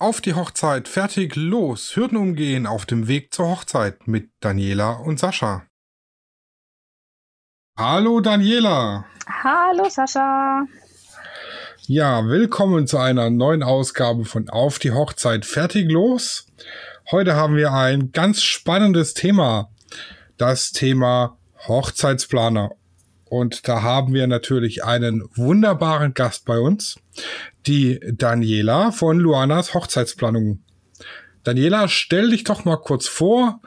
Auf die Hochzeit, fertig, los, Hürden umgehen auf dem Weg zur Hochzeit mit Daniela und Sascha. Hallo Daniela. Hallo Sascha. Ja, willkommen zu einer neuen Ausgabe von Auf die Hochzeit, fertig, los. Heute haben wir ein ganz spannendes Thema. Das Thema Hochzeitsplaner. Und da haben wir natürlich einen wunderbaren Gast bei uns die Daniela von Luanas Hochzeitsplanung. Daniela, stell dich doch mal kurz vor.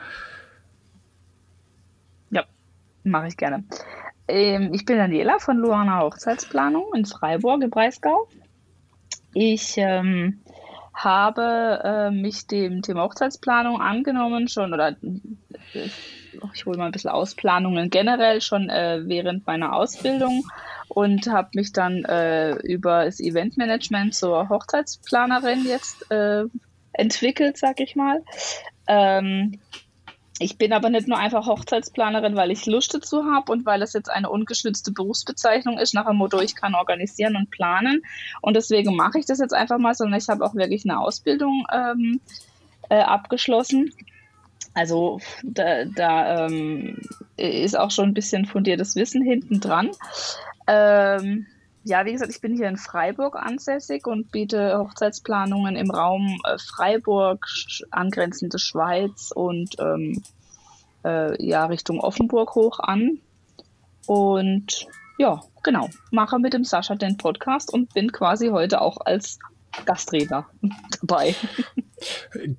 Ja, mache ich gerne. Ähm, ich bin Daniela von Luana Hochzeitsplanung in Freiburg im Breisgau. Ich ähm, habe äh, mich dem Thema Hochzeitsplanung angenommen schon oder äh, ich hole mal ein bisschen aus, Planungen generell schon äh, während meiner Ausbildung und habe mich dann äh, über das Eventmanagement zur Hochzeitsplanerin jetzt äh, entwickelt, sag ich mal. Ähm, ich bin aber nicht nur einfach Hochzeitsplanerin, weil ich Lust dazu habe und weil es jetzt eine ungeschützte Berufsbezeichnung ist, nach dem Motto, ich kann organisieren und planen. Und deswegen mache ich das jetzt einfach mal, sondern ich habe auch wirklich eine Ausbildung ähm, äh, abgeschlossen. Also da, da ähm, ist auch schon ein bisschen fundiertes Wissen hinten dran. Ähm, ja, wie gesagt, ich bin hier in Freiburg ansässig und biete Hochzeitsplanungen im Raum äh, Freiburg, angrenzende Schweiz und ähm, äh, ja, Richtung Offenburg hoch an. Und ja, genau, mache mit dem Sascha den Podcast und bin quasi heute auch als Gastredner dabei.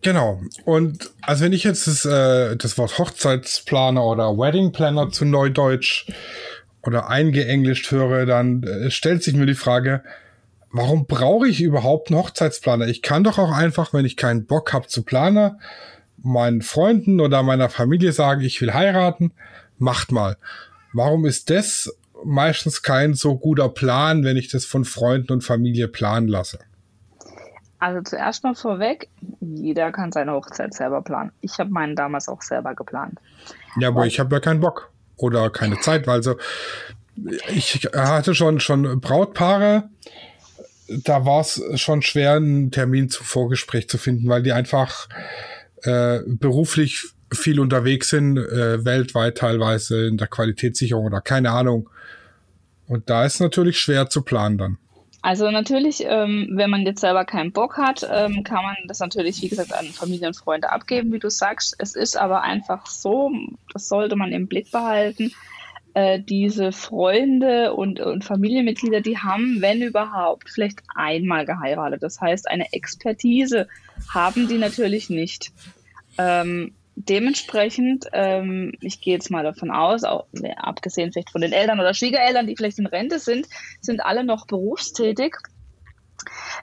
Genau. Und also wenn ich jetzt das, äh, das Wort Hochzeitsplaner oder Wedding Planner zu Neudeutsch oder eingeenglischt höre, dann äh, stellt sich mir die Frage, warum brauche ich überhaupt einen Hochzeitsplaner? Ich kann doch auch einfach, wenn ich keinen Bock habe zu planen, meinen Freunden oder meiner Familie sagen, ich will heiraten, macht mal. Warum ist das meistens kein so guter Plan, wenn ich das von Freunden und Familie planen lasse? Also zuerst mal vorweg, jeder kann seine Hochzeit selber planen. Ich habe meinen damals auch selber geplant. Ja, aber ich habe ja keinen Bock oder keine Zeit, weil so ich hatte schon schon Brautpaare, da war es schon schwer, einen Termin zum Vorgespräch zu finden, weil die einfach äh, beruflich viel unterwegs sind, äh, weltweit teilweise in der Qualitätssicherung oder keine Ahnung. Und da ist natürlich schwer zu planen dann. Also natürlich, ähm, wenn man jetzt selber keinen Bock hat, ähm, kann man das natürlich, wie gesagt, an Familie und Freunde abgeben, wie du sagst. Es ist aber einfach so, das sollte man im Blick behalten, äh, diese Freunde und, und Familienmitglieder, die haben, wenn überhaupt, vielleicht einmal geheiratet. Das heißt, eine Expertise haben die natürlich nicht. Ähm, dementsprechend, ähm, ich gehe jetzt mal davon aus, auch abgesehen vielleicht von den Eltern oder Schwiegereltern, die vielleicht in Rente sind, sind alle noch berufstätig,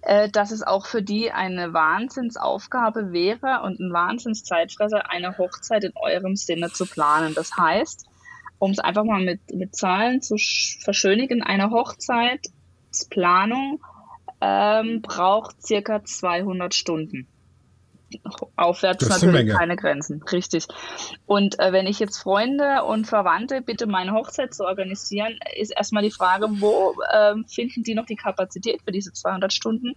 äh, dass es auch für die eine Wahnsinnsaufgabe wäre und ein Wahnsinnszeitfresser, eine Hochzeit in eurem Sinne zu planen. Das heißt, um es einfach mal mit, mit Zahlen zu verschönigen, eine Hochzeitsplanung ähm, braucht circa 200 Stunden aufwärts natürlich keine Grenzen. Richtig. Und äh, wenn ich jetzt Freunde und Verwandte bitte, meine Hochzeit zu organisieren, ist erstmal die Frage, wo äh, finden die noch die Kapazität für diese 200 Stunden?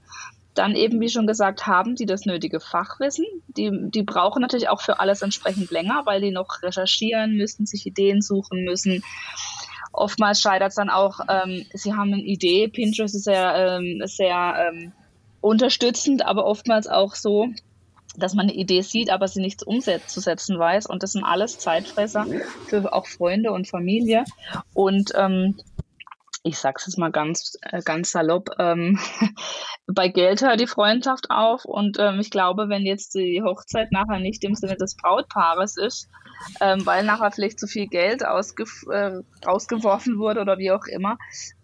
Dann eben, wie schon gesagt, haben die das nötige Fachwissen. Die, die brauchen natürlich auch für alles entsprechend länger, weil die noch recherchieren müssen, sich Ideen suchen müssen. Oftmals scheitert es dann auch, ähm, sie haben eine Idee, Pinterest ist sehr, ähm, sehr ähm, unterstützend, aber oftmals auch so, dass man eine Idee sieht, aber sie nicht umzusetzen weiß. Und das sind alles Zeitfresser für auch Freunde und Familie. Und ähm, ich sag's jetzt mal ganz, äh, ganz salopp, ähm, bei Geld hört die Freundschaft auf. Und ähm, ich glaube, wenn jetzt die Hochzeit nachher nicht im Sinne des Brautpaares ist, ähm, weil nachher vielleicht zu viel Geld ausge äh, rausgeworfen wurde oder wie auch immer.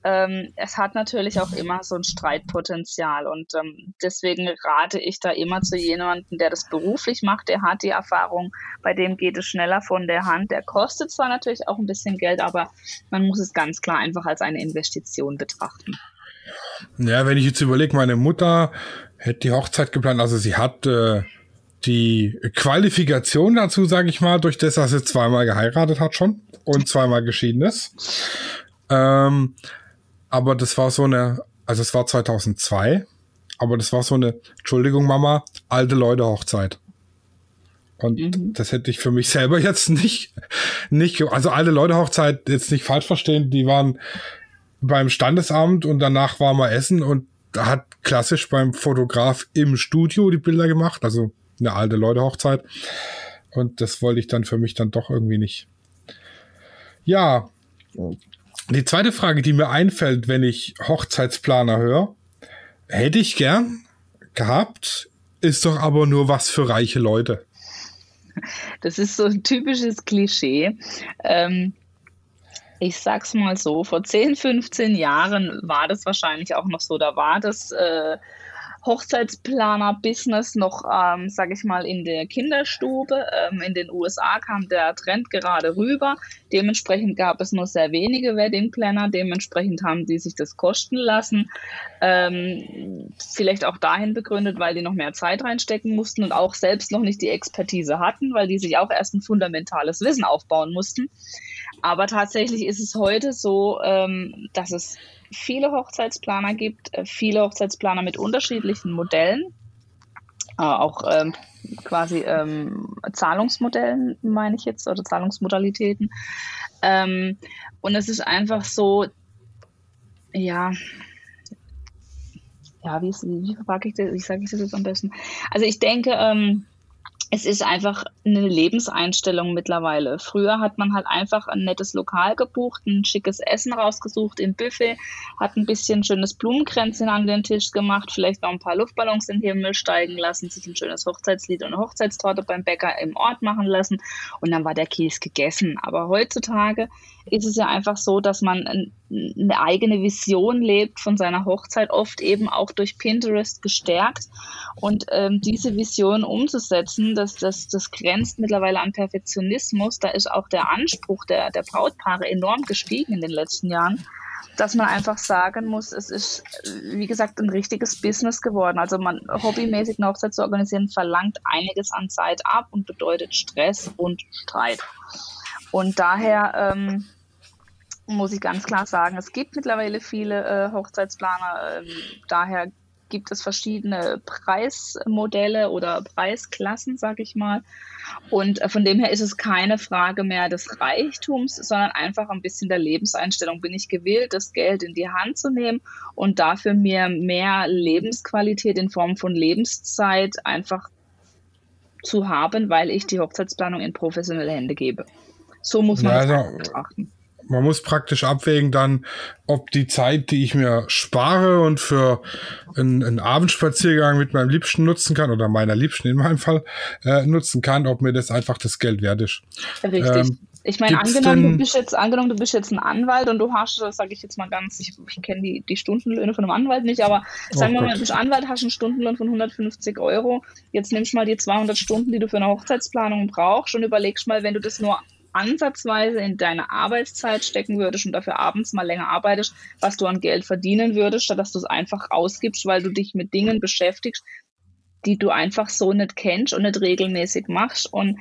Ähm, es hat natürlich auch immer so ein Streitpotenzial und ähm, deswegen rate ich da immer zu jemandem, der das beruflich macht, der hat die Erfahrung, bei dem geht es schneller von der Hand. Der kostet zwar natürlich auch ein bisschen Geld, aber man muss es ganz klar einfach als eine Investition betrachten. Ja, wenn ich jetzt überlege, meine Mutter hätte die Hochzeit geplant, also sie hat äh, die Qualifikation dazu, sage ich mal, durch das, dass sie zweimal geheiratet hat schon und zweimal geschieden ist. Ähm, aber das war so eine, also es war 2002, aber das war so eine, Entschuldigung Mama, alte Leute Hochzeit. Und mhm. das hätte ich für mich selber jetzt nicht, nicht, also alte Leute Hochzeit jetzt nicht falsch verstehen, die waren beim Standesamt und danach war mal essen und hat klassisch beim Fotograf im Studio die Bilder gemacht, also eine alte Leute Hochzeit. Und das wollte ich dann für mich dann doch irgendwie nicht. Ja, die zweite Frage, die mir einfällt, wenn ich Hochzeitsplaner höre, hätte ich gern gehabt, ist doch aber nur was für reiche Leute. Das ist so ein typisches Klischee. Ähm, ich sag's mal so, vor 10, 15 Jahren war das wahrscheinlich auch noch so. Da war das äh, Hochzeitsplaner-Business noch, ähm, sage ich mal, in der Kinderstube. Ähm, in den USA kam der Trend gerade rüber. Dementsprechend gab es nur sehr wenige Wedding Planner. Dementsprechend haben die sich das kosten lassen. Ähm, vielleicht auch dahin begründet, weil die noch mehr Zeit reinstecken mussten und auch selbst noch nicht die Expertise hatten, weil die sich auch erst ein fundamentales Wissen aufbauen mussten. Aber tatsächlich ist es heute so, ähm, dass es viele Hochzeitsplaner gibt, äh, viele Hochzeitsplaner mit unterschiedlichen Modellen, äh, auch ähm, quasi ähm, Zahlungsmodellen, meine ich jetzt, oder Zahlungsmodalitäten. Ähm, und es ist einfach so, ja, ja, wie, wie verpacke ich das? Wie sage ich das jetzt am besten? Also ich denke, ähm, es ist einfach eine Lebenseinstellung mittlerweile. Früher hat man halt einfach ein nettes Lokal gebucht, ein schickes Essen rausgesucht im Buffet, hat ein bisschen schönes Blumenkränzchen an den Tisch gemacht, vielleicht noch ein paar Luftballons in den Himmel steigen lassen, sich ein schönes Hochzeitslied und eine Hochzeitstorte beim Bäcker im Ort machen lassen und dann war der Käse gegessen. Aber heutzutage ist es ja einfach so, dass man eine eigene Vision lebt von seiner Hochzeit, oft eben auch durch Pinterest gestärkt. Und ähm, diese Vision umzusetzen, das, das, das grenzt mittlerweile an Perfektionismus. Da ist auch der Anspruch der, der Brautpaare enorm gestiegen in den letzten Jahren dass man einfach sagen muss, es ist, wie gesagt, ein richtiges Business geworden. Also man hobbymäßig eine Hochzeit zu organisieren, verlangt einiges an Zeit ab und bedeutet Stress und Streit. Und daher ähm, muss ich ganz klar sagen, es gibt mittlerweile viele äh, Hochzeitsplaner. Ähm, daher gibt es verschiedene Preismodelle oder Preisklassen, sage ich mal. Und äh, von dem her ist es keine Frage mehr des Reichtums, sondern einfach ein bisschen der Lebenseinstellung. Bin ich gewillt, das Geld in die Hand zu nehmen und dafür mir mehr Lebensqualität in Form von Lebenszeit einfach zu haben, weil ich die Hochzeitsplanung in professionelle Hände gebe. So muss man ja, es also, betrachten man muss praktisch abwägen dann, ob die Zeit, die ich mir spare und für einen, einen Abendspaziergang mit meinem Liebsten nutzen kann oder meiner Liebsten in meinem Fall äh, nutzen kann, ob mir das einfach das Geld wert ist. Richtig. Ähm, ich meine, angenommen, du bist jetzt, angenommen, du bist jetzt ein Anwalt und du hast, das sage ich jetzt mal ganz, ich, ich kenne die, die Stundenlöhne von einem Anwalt nicht, aber oh sagen wir mal, du bist Anwalt, hast einen Stundenlohn von 150 Euro. Jetzt nimmst du mal die 200 Stunden, die du für eine Hochzeitsplanung brauchst und überlegst mal, wenn du das nur ansatzweise in deine Arbeitszeit stecken würdest und dafür abends mal länger arbeitest, was du an Geld verdienen würdest, statt dass du es einfach ausgibst, weil du dich mit Dingen beschäftigst, die du einfach so nicht kennst und nicht regelmäßig machst und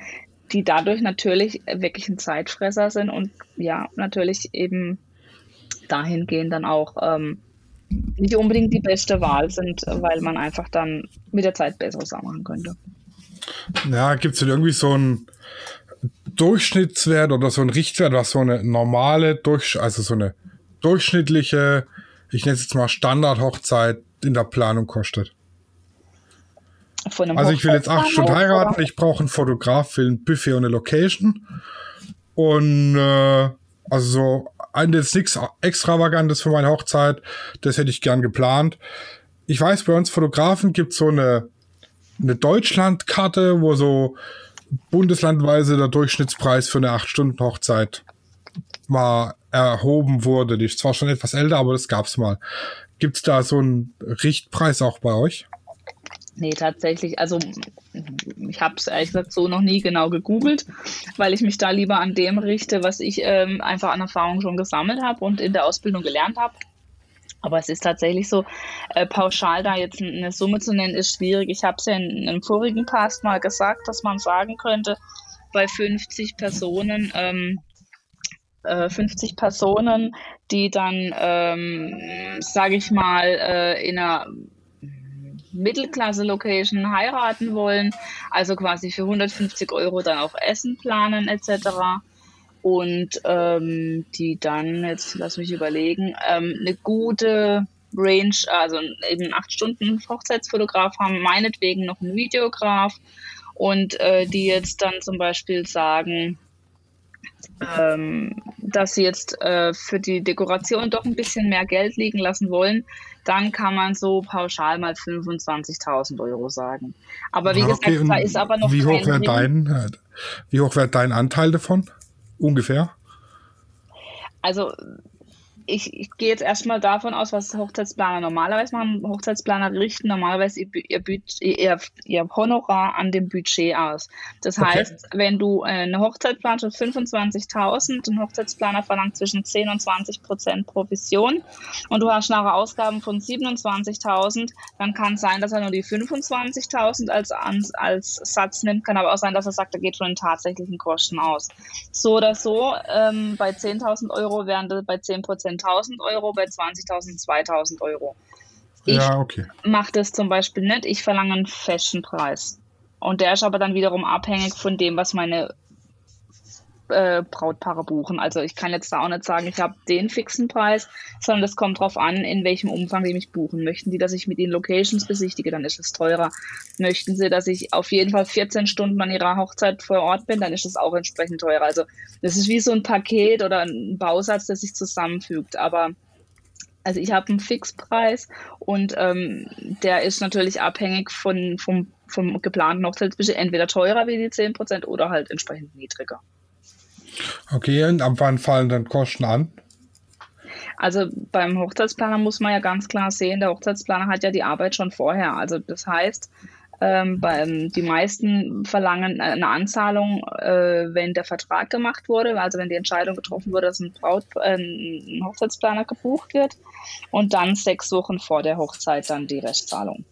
die dadurch natürlich wirklich ein Zeitfresser sind und ja, natürlich eben dahingehend dann auch ähm, nicht unbedingt die beste Wahl sind, weil man einfach dann mit der Zeit besseres machen könnte. Ja, gibt es denn irgendwie so ein Durchschnittswert oder so ein Richtwert, was so eine normale, durch, also so eine durchschnittliche, ich nenne es jetzt mal Standard-Hochzeit in der Planung kostet? also ich will jetzt acht Stunden heiraten, oder? ich brauche einen Fotograf für ein Buffet und eine Location. Und äh, also so jetzt nichts Extravagantes für meine Hochzeit, das hätte ich gern geplant. Ich weiß, bei uns Fotografen gibt es so eine, eine Deutschlandkarte, wo so bundeslandweise der Durchschnittspreis für eine 8-Stunden-Hochzeit mal erhoben wurde. Die ist zwar schon etwas älter, aber das gab's mal. Gibt's da so einen Richtpreis auch bei euch? Nee, tatsächlich. Also ich habe es ehrlich gesagt so noch nie genau gegoogelt, weil ich mich da lieber an dem richte, was ich ähm, einfach an Erfahrung schon gesammelt habe und in der Ausbildung gelernt habe. Aber es ist tatsächlich so, äh, pauschal da jetzt eine Summe zu nennen, ist schwierig. Ich habe es ja in einem vorigen Cast mal gesagt, dass man sagen könnte, bei 50 Personen, ähm, äh, 50 Personen, die dann, ähm, sage ich mal, äh, in einer Mittelklasse-Location heiraten wollen, also quasi für 150 Euro dann auch Essen planen etc. Und ähm, die dann, jetzt lass mich überlegen, ähm, eine gute Range, also eben acht Stunden Hochzeitsfotograf haben, meinetwegen noch einen Videograf und äh, die jetzt dann zum Beispiel sagen, ähm, dass sie jetzt äh, für die Dekoration doch ein bisschen mehr Geld liegen lassen wollen, dann kann man so pauschal mal 25.000 Euro sagen. Aber wie okay, gesagt, da ist aber noch wie hoch wäre dein, äh, Wie hoch wäre dein Anteil davon? Ungefähr? Also ich, ich gehe jetzt erstmal davon aus, was Hochzeitsplaner normalerweise machen. Hochzeitsplaner richten normalerweise ihr, ihr, ihr, Honorar an dem Budget aus. Das okay. heißt, wenn du äh, eine Hochzeitsplanung für 25.000, ein Hochzeitsplaner verlangt zwischen 10 und 20 Prozent Provision und du hast nachher Ausgaben von 27.000, dann kann es sein, dass er nur die 25.000 als, als Satz nimmt, kann aber auch sein, dass er sagt, er geht von den tatsächlichen Kosten aus. So oder so, ähm, bei 10.000 Euro wären das bei 10 Prozent 1000 Euro, bei 20.000 2000 Euro. Ich ja, okay. mache das zum Beispiel nicht. Ich verlange einen Fashionpreis. Und der ist aber dann wiederum abhängig von dem, was meine äh, Brautpaare buchen. Also ich kann jetzt da auch nicht sagen, ich habe den fixen Preis, sondern das kommt darauf an, in welchem Umfang die mich buchen. Möchten die, dass ich mit ihnen Locations besichtige, dann ist es teurer. Möchten sie, dass ich auf jeden Fall 14 Stunden an ihrer Hochzeit vor Ort bin, dann ist es auch entsprechend teurer. Also das ist wie so ein Paket oder ein Bausatz, der sich zusammenfügt. Aber also ich habe einen Fixpreis und ähm, der ist natürlich abhängig von, vom, vom geplanten Hochzeitsbudget entweder teurer wie die 10% oder halt entsprechend niedriger. Okay, und ab wann fallen dann Kosten an? Also beim Hochzeitsplaner muss man ja ganz klar sehen, der Hochzeitsplaner hat ja die Arbeit schon vorher. Also das heißt, ähm, beim, die meisten verlangen eine Anzahlung, äh, wenn der Vertrag gemacht wurde, also wenn die Entscheidung getroffen wurde, dass ein, Braut, äh, ein Hochzeitsplaner gebucht wird und dann sechs Wochen vor der Hochzeit dann die Restzahlung.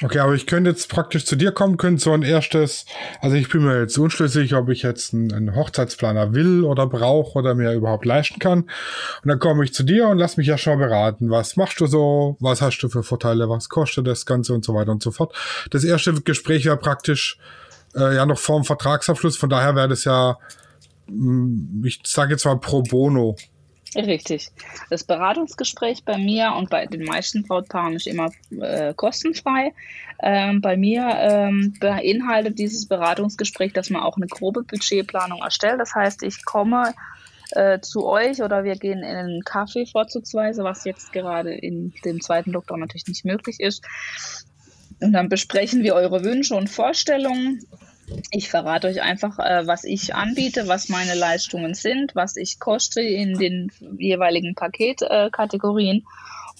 Okay, aber ich könnte jetzt praktisch zu dir kommen, könnte so ein erstes, also ich bin mir jetzt unschlüssig, ob ich jetzt einen, einen Hochzeitsplaner will oder brauche oder mir überhaupt leisten kann. Und dann komme ich zu dir und lass mich ja schon beraten. Was machst du so? Was hast du für Vorteile? Was kostet das Ganze und so weiter und so fort. Das erste Gespräch wäre praktisch äh, ja noch vor dem Vertragsabschluss. Von daher wäre das ja, mh, ich sage jetzt mal pro bono. Richtig. Das Beratungsgespräch bei mir und bei den meisten Brautpaaren ist immer äh, kostenfrei. Ähm, bei mir ähm, beinhaltet dieses Beratungsgespräch, dass man auch eine grobe Budgetplanung erstellt. Das heißt, ich komme äh, zu euch oder wir gehen in einen Kaffee vorzugsweise, was jetzt gerade in dem zweiten Lockdown natürlich nicht möglich ist. Und dann besprechen wir eure Wünsche und Vorstellungen ich verrate euch einfach, äh, was ich anbiete, was meine Leistungen sind, was ich koste in den jeweiligen Paketkategorien. Äh,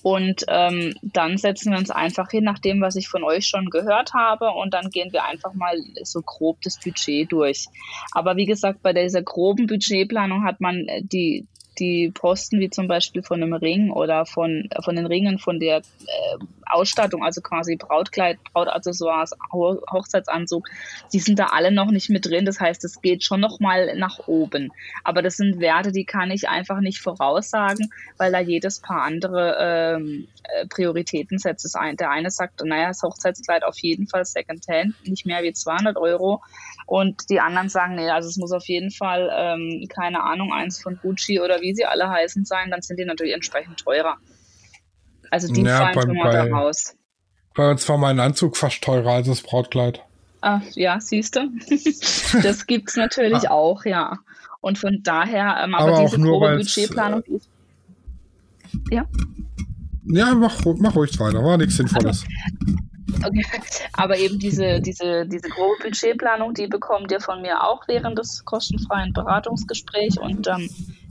und ähm, dann setzen wir uns einfach hin, nach dem, was ich von euch schon gehört habe. Und dann gehen wir einfach mal so grob das Budget durch. Aber wie gesagt, bei dieser groben Budgetplanung hat man äh, die, die Posten wie zum Beispiel von einem Ring oder von, von den Ringen von der äh, Ausstattung, also quasi Brautkleid, Brautaccessoires, Ho Hochzeitsanzug, die sind da alle noch nicht mit drin. Das heißt, es geht schon noch mal nach oben. Aber das sind Werte, die kann ich einfach nicht voraussagen, weil da jedes Paar andere ähm, äh, Prioritäten setzt. Das ein, der eine sagt, naja, das Hochzeitskleid auf jeden Fall Secondhand, nicht mehr wie 200 Euro. Und die anderen sagen, nee, also es muss auf jeden Fall, ähm, keine Ahnung, eins von Gucci oder wie sie alle heißen sein, dann sind die natürlich entsprechend teurer. Also die ja, fallen schon mal da raus. Bei uns war mein Anzug fast teurer als das Brautkleid. Ah, ja, siehst du. das gibt es natürlich ah. auch, ja. Und von daher, ähm, aber, aber diese nur, grobe Budgetplanung äh, ist. Ja. Ja, mach, mach ruhig weiter, war nichts Sinnvolles. Okay. Aber eben diese, diese, diese grobe Budgetplanung, die bekommt ihr von mir auch während des kostenfreien Beratungsgesprächs und ähm,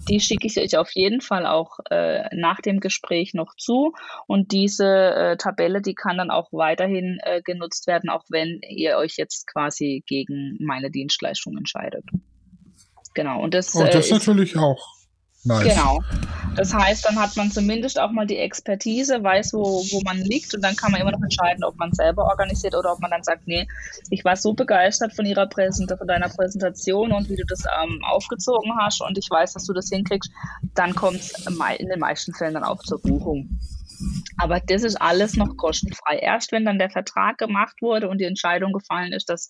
die schicke ich euch auf jeden Fall auch äh, nach dem Gespräch noch zu. Und diese äh, Tabelle, die kann dann auch weiterhin äh, genutzt werden, auch wenn ihr euch jetzt quasi gegen meine Dienstleistung entscheidet. Genau. Und das, und das äh, ist natürlich auch Nice. Genau. Das heißt, dann hat man zumindest auch mal die Expertise, weiß, wo, wo man liegt und dann kann man immer noch entscheiden, ob man selber organisiert oder ob man dann sagt, nee, ich war so begeistert von ihrer Präsentation, von deiner Präsentation und wie du das ähm, aufgezogen hast und ich weiß, dass du das hinkriegst, dann kommt es in den meisten Fällen dann auch zur Buchung. Aber das ist alles noch kostenfrei. Erst wenn dann der Vertrag gemacht wurde und die Entscheidung gefallen ist, dass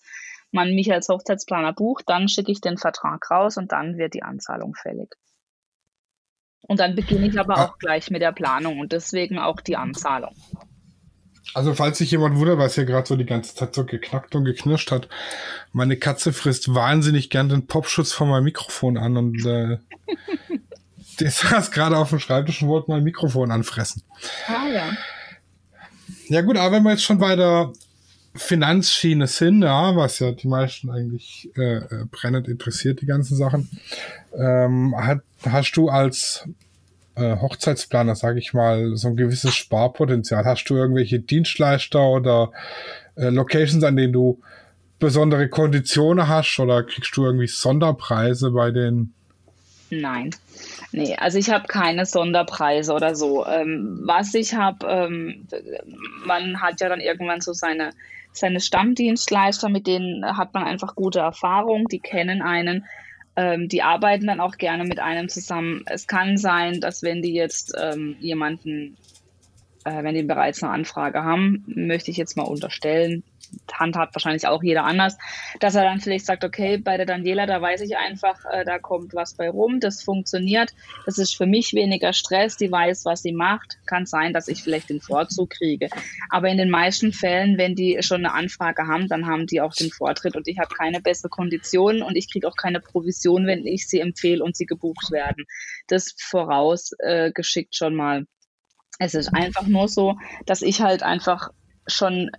man mich als Hochzeitsplaner bucht, dann schicke ich den Vertrag raus und dann wird die Anzahlung fällig. Und dann beginne ich aber auch gleich mit der Planung und deswegen auch die Anzahlung. Also falls sich jemand wundert, was hier gerade so die ganze Zeit so geknackt und geknirscht hat, meine Katze frisst wahnsinnig gern den Popschutz von meinem Mikrofon an und äh, der saß gerade auf dem Schreibtisch und wollte mein Mikrofon anfressen. Ah ja. Ja gut, aber wenn wir jetzt schon bei der Finanzschiene sind, ja, was ja die meisten eigentlich äh, äh, brennend interessiert, die ganzen Sachen, ähm, hat, hast du als äh, Hochzeitsplaner, sage ich mal, so ein gewisses Sparpotenzial? Hast du irgendwelche Dienstleister oder äh, Locations, an denen du besondere Konditionen hast oder kriegst du irgendwie Sonderpreise bei den? Nein. Nee, also ich habe keine Sonderpreise oder so. Ähm, was ich habe, ähm, man hat ja dann irgendwann so seine seine Stammdienstleister, mit denen hat man einfach gute Erfahrung, die kennen einen, ähm, die arbeiten dann auch gerne mit einem zusammen. Es kann sein, dass wenn die jetzt ähm, jemanden, äh, wenn die bereits eine Anfrage haben, möchte ich jetzt mal unterstellen, handhabt wahrscheinlich auch jeder anders, dass er dann vielleicht sagt, okay, bei der Daniela, da weiß ich einfach, äh, da kommt was bei rum, das funktioniert, das ist für mich weniger Stress, die weiß, was sie macht, kann sein, dass ich vielleicht den Vorzug kriege. Aber in den meisten Fällen, wenn die schon eine Anfrage haben, dann haben die auch den Vortritt und ich habe keine bessere Konditionen und ich kriege auch keine Provision, wenn ich sie empfehle und sie gebucht werden. Das vorausgeschickt äh, schon mal. Es ist einfach nur so, dass ich halt einfach schon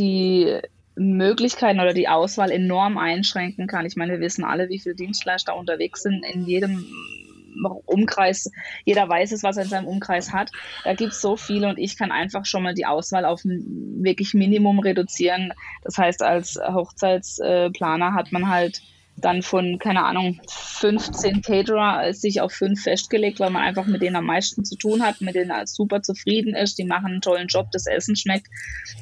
die Möglichkeiten oder die Auswahl enorm einschränken kann. Ich meine, wir wissen alle, wie viele Dienstleister unterwegs sind in jedem Umkreis. Jeder weiß es, was er in seinem Umkreis hat. Da gibt es so viele und ich kann einfach schon mal die Auswahl auf ein wirklich Minimum reduzieren. Das heißt, als Hochzeitsplaner hat man halt dann von, keine Ahnung, 15 Caterer sich auf fünf festgelegt, weil man einfach mit denen am meisten zu tun hat, mit denen super zufrieden ist, die machen einen tollen Job, das Essen schmeckt,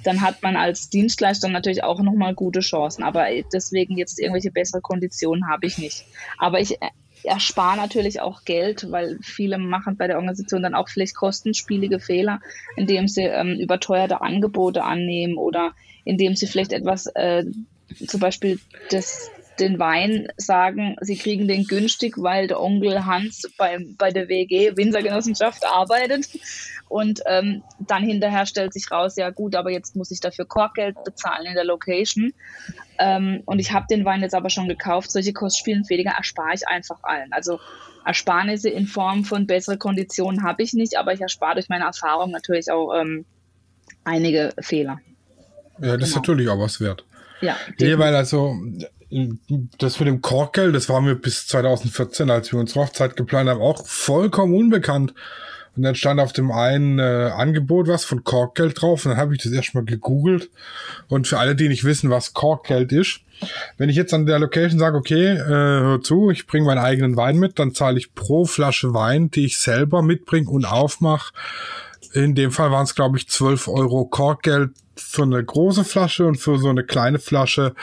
dann hat man als Dienstleister natürlich auch nochmal gute Chancen. Aber deswegen jetzt irgendwelche bessere Konditionen habe ich nicht. Aber ich erspare natürlich auch Geld, weil viele machen bei der Organisation dann auch vielleicht kostenspielige Fehler, indem sie ähm, überteuerte Angebote annehmen oder indem sie vielleicht etwas, äh, zum Beispiel das den Wein sagen, sie kriegen den günstig, weil der Onkel Hans bei, bei der WG Winzergenossenschaft arbeitet. Und ähm, dann hinterher stellt sich raus, ja gut, aber jetzt muss ich dafür Korkgeld bezahlen in der Location. Ähm, und ich habe den Wein jetzt aber schon gekauft. Solche Kostspielenfehler erspare ich einfach allen. Also Ersparnisse in Form von besseren Konditionen habe ich nicht, aber ich erspare durch meine Erfahrung natürlich auch ähm, einige Fehler. Ja, das genau. ist natürlich auch was wert. Ja. Nee, weil also das mit dem Korkgeld, das war mir bis 2014, als wir unsere Hochzeit geplant haben, auch vollkommen unbekannt. Und dann stand auf dem einen äh, Angebot was von Korkgeld drauf und dann habe ich das erstmal gegoogelt. Und für alle, die nicht wissen, was Korkgeld ist, wenn ich jetzt an der Location sage, okay, äh, hör zu, ich bringe meinen eigenen Wein mit, dann zahle ich pro Flasche Wein, die ich selber mitbringe und aufmache. In dem Fall waren es, glaube ich, 12 Euro Korkgeld für eine große Flasche und für so eine kleine Flasche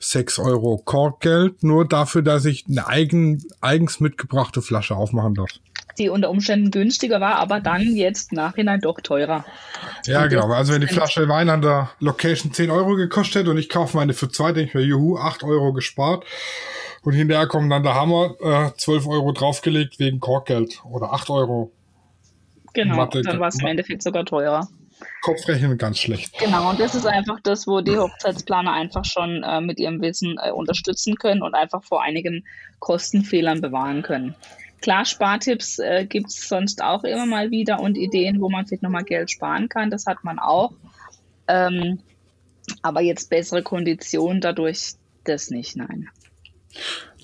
6 Euro Korkgeld, nur dafür, dass ich eine eigen, eigens mitgebrachte Flasche aufmachen darf. Die unter Umständen günstiger war, aber dann jetzt nachhinein doch teurer. Ja, und genau. Also wenn die Flasche Wein an der Location 10 Euro gekostet hätte und ich kaufe meine für zwei, denke ich mir, juhu, 8 Euro gespart. Und hinterher kommen dann der Hammer, äh, 12 Euro draufgelegt wegen Korkgeld oder 8 Euro. Genau, Mathe, dann war es im Endeffekt sogar teurer. Kopfrechnen ganz schlecht. Genau, und das ist einfach das, wo die Hochzeitsplaner einfach schon äh, mit ihrem Wissen äh, unterstützen können und einfach vor einigen Kostenfehlern bewahren können. Klar, Spartipps äh, gibt es sonst auch immer mal wieder und Ideen, wo man vielleicht nochmal Geld sparen kann, das hat man auch. Ähm, aber jetzt bessere Konditionen dadurch, das nicht, nein.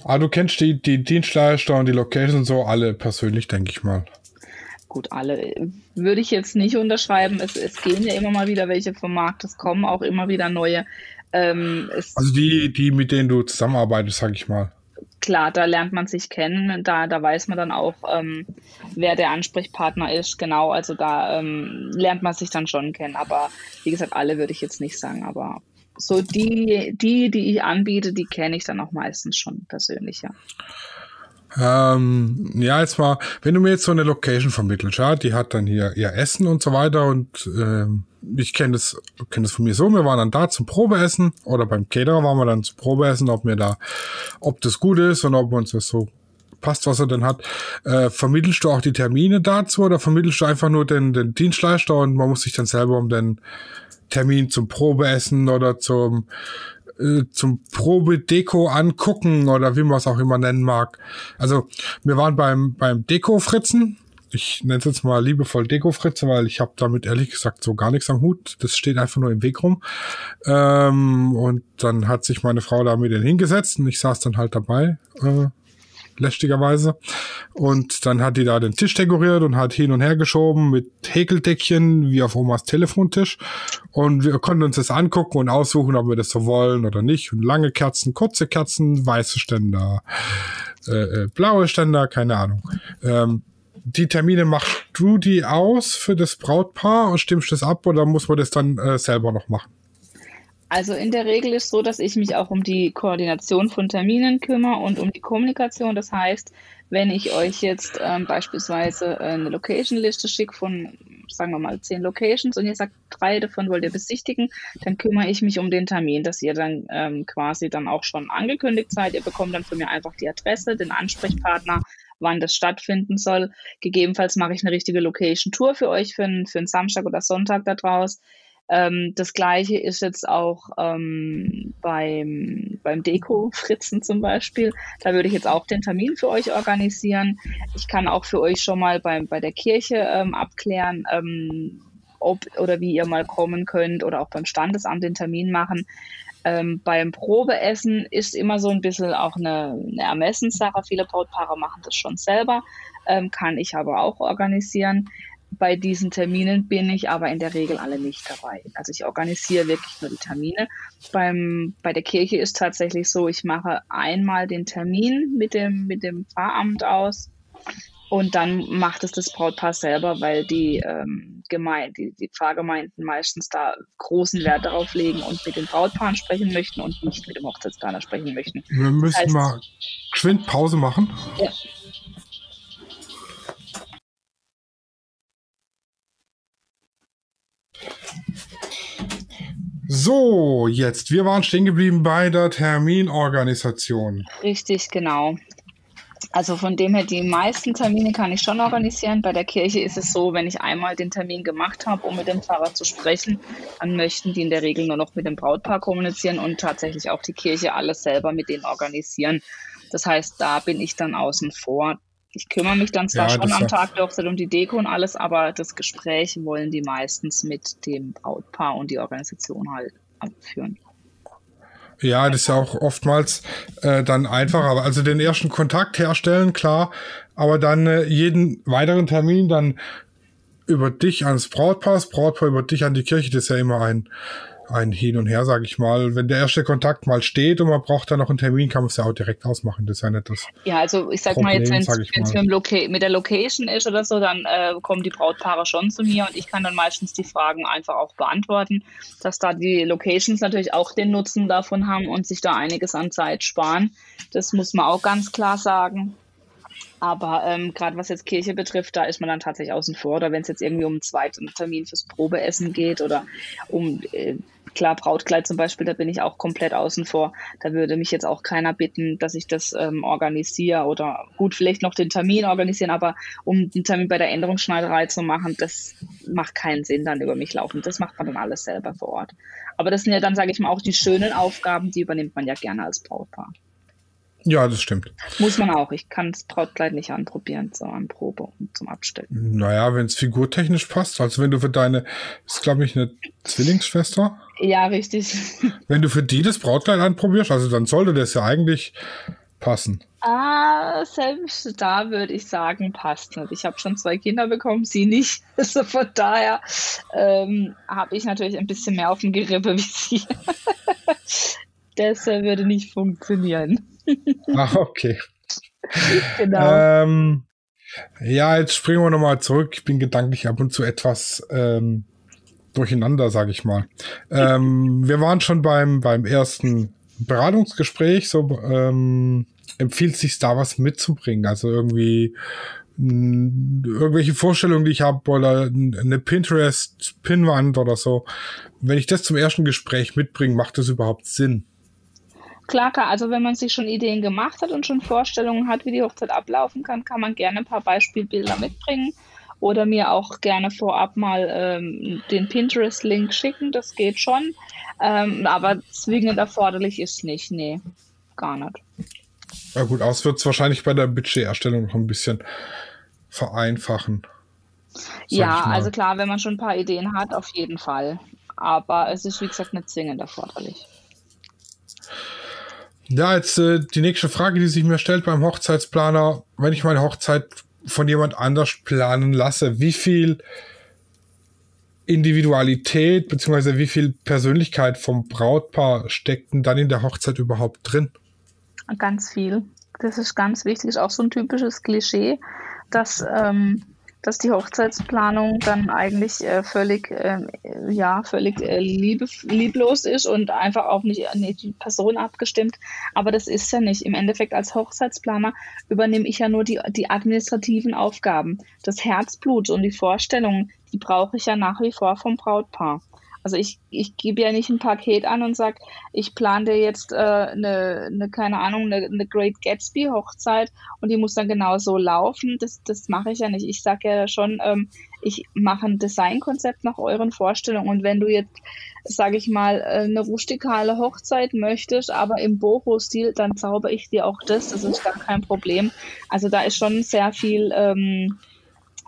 Ah, du kennst die, die Dienstleister und die Locations und so alle persönlich, denke ich mal gut, alle würde ich jetzt nicht unterschreiben. Es, es gehen ja immer mal wieder welche vom Markt, es kommen auch immer wieder neue. Ähm, also die, die, mit denen du zusammenarbeitest, sag ich mal. Klar, da lernt man sich kennen, da, da weiß man dann auch, ähm, wer der Ansprechpartner ist, genau, also da ähm, lernt man sich dann schon kennen, aber wie gesagt, alle würde ich jetzt nicht sagen, aber so die, die, die ich anbiete, die kenne ich dann auch meistens schon persönlich, ja. Ähm, ja, jetzt mal, wenn du mir jetzt so eine Location vermittelst, ja, die hat dann hier ihr Essen und so weiter und ähm, ich kenne das, kenne das von mir so, wir waren dann da zum Probeessen oder beim Caterer waren wir dann zum Probeessen, ob mir da, ob das gut ist und ob uns das so passt, was er denn hat. Äh, vermittelst du auch die Termine dazu oder vermittelst du einfach nur den, den Dienstleister und man muss sich dann selber um den Termin zum Probeessen oder zum äh, zum Probedeko angucken oder wie man es auch immer nennen mag. Also wir waren beim beim Deko Fritzen. Ich nenne es jetzt mal liebevoll Deko Fritze, weil ich habe damit ehrlich gesagt so gar nichts am Hut. Das steht einfach nur im Weg rum. Ähm, und dann hat sich meine Frau da mit hingesetzt und ich saß dann halt dabei. Äh, lästigerweise. Und dann hat die da den Tisch dekoriert und hat hin und her geschoben mit Häkeldeckchen wie auf Omas Telefontisch. Und wir konnten uns das angucken und aussuchen, ob wir das so wollen oder nicht. Und lange Kerzen, kurze Kerzen, weiße Ständer, äh, äh, blaue Ständer, keine Ahnung. Ähm, die Termine machst du die aus für das Brautpaar und stimmst das ab oder muss man das dann äh, selber noch machen? Also in der Regel ist so, dass ich mich auch um die Koordination von Terminen kümmere und um die Kommunikation. Das heißt, wenn ich euch jetzt ähm, beispielsweise eine Location-Liste schicke von, sagen wir mal, zehn Locations und ihr sagt, drei davon wollt ihr besichtigen, dann kümmere ich mich um den Termin, dass ihr dann ähm, quasi dann auch schon angekündigt seid. Ihr bekommt dann von mir einfach die Adresse, den Ansprechpartner, wann das stattfinden soll. Gegebenenfalls mache ich eine richtige Location-Tour für euch für einen, für einen Samstag oder Sonntag da draus. Ähm, das gleiche ist jetzt auch ähm, beim, beim Deko-Fritzen zum Beispiel. Da würde ich jetzt auch den Termin für euch organisieren. Ich kann auch für euch schon mal bei, bei der Kirche ähm, abklären, ähm, ob oder wie ihr mal kommen könnt oder auch beim Standesamt den Termin machen. Ähm, beim Probeessen ist immer so ein bisschen auch eine, eine Ermessenssache. Viele Brautpaare machen das schon selber, ähm, kann ich aber auch organisieren bei diesen Terminen bin ich aber in der Regel alle nicht dabei. Also ich organisiere wirklich nur die Termine. Beim, bei der Kirche ist tatsächlich so, ich mache einmal den Termin mit dem, mit dem Pfarramt aus und dann macht es das Brautpaar selber, weil die, ähm, Gemeinde, die, die Pfarrgemeinden meistens da großen Wert darauf legen und mit den Brautpaaren sprechen möchten und nicht mit dem Hochzeitsplaner sprechen möchten. Wir müssen das heißt, mal geschwind Pause machen. Ja. So, jetzt, wir waren stehen geblieben bei der Terminorganisation. Richtig, genau. Also von dem her, die meisten Termine kann ich schon organisieren. Bei der Kirche ist es so, wenn ich einmal den Termin gemacht habe, um mit dem Pfarrer zu sprechen, dann möchten die in der Regel nur noch mit dem Brautpaar kommunizieren und tatsächlich auch die Kirche alles selber mit denen organisieren. Das heißt, da bin ich dann außen vor. Ich kümmere mich dann zwar ja, schon am Tag der Hochzeit um die Deko und alles, aber das Gespräch wollen die meistens mit dem Brautpaar und die Organisation halt führen. Ja, das ist ja auch oftmals äh, dann einfacher. Also den ersten Kontakt herstellen, klar, aber dann äh, jeden weiteren Termin dann über dich ans Brautpaar, das Brautpaar über dich an die Kirche, das ist ja immer ein ein Hin und Her, sage ich mal. Wenn der erste Kontakt mal steht und man braucht dann noch einen Termin, kann man es ja auch direkt ausmachen. Das ist ja nicht das. Ja, also ich sag Problem, mal jetzt, wenn es mit, mit, der Location ist oder so, dann äh, kommen die Brautpaare schon zu mir und ich kann dann meistens die Fragen einfach auch beantworten, dass da die Locations natürlich auch den Nutzen davon haben und sich da einiges an Zeit sparen. Das muss man auch ganz klar sagen. Aber ähm, gerade was jetzt Kirche betrifft, da ist man dann tatsächlich außen vor. Oder wenn es jetzt irgendwie um einen zweiten Termin fürs Probeessen geht oder um äh, klar, Brautkleid zum Beispiel, da bin ich auch komplett außen vor. Da würde mich jetzt auch keiner bitten, dass ich das ähm, organisiere oder gut, vielleicht noch den Termin organisieren, aber um den Termin bei der Änderungsschneiderei zu machen, das macht keinen Sinn dann über mich laufen. Das macht man dann alles selber vor Ort. Aber das sind ja dann, sage ich mal, auch die schönen Aufgaben, die übernimmt man ja gerne als Brautpaar. Ja, das stimmt. Muss man auch. Ich kann das Brautkleid nicht anprobieren zur Anprobe und zum Abstellen. Naja, wenn es figurtechnisch passt. Also wenn du für deine, ist glaube ich eine Zwillingsschwester. Ja, richtig. Wenn du für die das Brautkleid anprobierst, also dann sollte das ja eigentlich passen. Ah, selbst da würde ich sagen, passt nicht. Ich habe schon zwei Kinder bekommen, sie nicht. Also von daher ähm, habe ich natürlich ein bisschen mehr auf dem Gerippe wie sie. das äh, würde nicht funktionieren. Ach, okay. Genau. Ähm, ja, jetzt springen wir nochmal zurück. Ich bin gedanklich ab und zu etwas ähm, durcheinander, sage ich mal. Ähm, wir waren schon beim, beim ersten Beratungsgespräch, so ähm, empfiehlt sich da was mitzubringen? Also irgendwie irgendwelche Vorstellungen, die ich habe, oder eine Pinterest-Pinwand oder so. Wenn ich das zum ersten Gespräch mitbringe, macht das überhaupt Sinn? Klar, klar, also wenn man sich schon Ideen gemacht hat und schon Vorstellungen hat, wie die Hochzeit ablaufen kann, kann man gerne ein paar Beispielbilder mitbringen oder mir auch gerne vorab mal ähm, den Pinterest-Link schicken, das geht schon. Ähm, aber zwingend erforderlich ist nicht, nee, gar nicht. Ja gut, aus wird es wahrscheinlich bei der Budgeterstellung noch ein bisschen vereinfachen. Ja, also klar, wenn man schon ein paar Ideen hat, auf jeden Fall. Aber es ist, wie gesagt, nicht zwingend erforderlich. Ja, jetzt äh, die nächste Frage, die sich mir stellt beim Hochzeitsplaner, wenn ich meine Hochzeit von jemand anders planen lasse, wie viel Individualität bzw. wie viel Persönlichkeit vom Brautpaar steckt denn dann in der Hochzeit überhaupt drin? Ganz viel. Das ist ganz wichtig, ist auch so ein typisches Klischee, dass, ähm, dass die Hochzeitsplanung dann eigentlich äh, völlig, äh, ja, völlig äh, liebe, lieblos ist und einfach auch nicht an die Person abgestimmt. Aber das ist ja nicht. Im Endeffekt als Hochzeitsplaner übernehme ich ja nur die, die administrativen Aufgaben. Das Herzblut und die Vorstellungen, die brauche ich ja nach wie vor vom Brautpaar. Also ich, ich gebe ja nicht ein Paket an und sage, ich plane dir jetzt äh, eine, eine, keine Ahnung, eine, eine Great Gatsby-Hochzeit und die muss dann genau so laufen. Das, das mache ich ja nicht. Ich sage ja schon, ähm, ich mache ein Designkonzept nach euren Vorstellungen. Und wenn du jetzt, sage ich mal, äh, eine rustikale Hochzeit möchtest, aber im Boho-Stil, dann zauber ich dir auch das. Das ist gar kein Problem. Also da ist schon sehr viel. Ähm,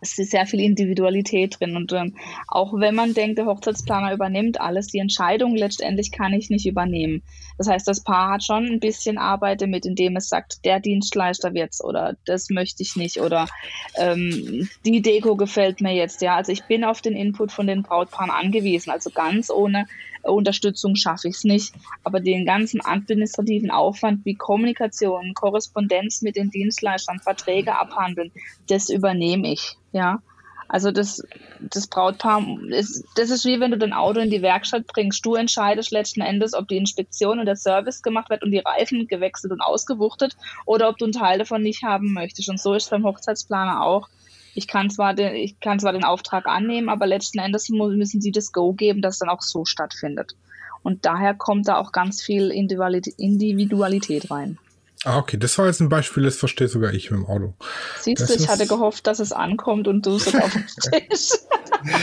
es ist sehr viel Individualität drin. Und ähm, auch wenn man denkt, der Hochzeitsplaner übernimmt alles, die Entscheidung letztendlich kann ich nicht übernehmen. Das heißt, das Paar hat schon ein bisschen Arbeit damit, indem es sagt, der Dienstleister wird's oder das möchte ich nicht oder ähm, die Deko gefällt mir jetzt. Ja, also ich bin auf den Input von den Brautpaaren angewiesen. Also ganz ohne Unterstützung schaffe ich es nicht. Aber den ganzen administrativen Aufwand wie Kommunikation, Korrespondenz mit den Dienstleistern, Verträge abhandeln, das übernehme ich. Ja. Also das, das Brautpaar, ist, das ist wie wenn du dein Auto in die Werkstatt bringst. Du entscheidest letzten Endes, ob die Inspektion und der Service gemacht wird und die Reifen gewechselt und ausgewuchtet oder ob du einen Teil davon nicht haben möchtest. Und so ist es beim Hochzeitsplaner auch. Ich kann zwar den, ich kann zwar den Auftrag annehmen, aber letzten Endes müssen sie das Go geben, dass es dann auch so stattfindet. Und daher kommt da auch ganz viel Individualität rein. Ah, okay, das war jetzt ein Beispiel, das verstehe sogar ich mit dem Auto. Siehst das du, ich hatte gehofft, dass es ankommt und du es auf verstehst.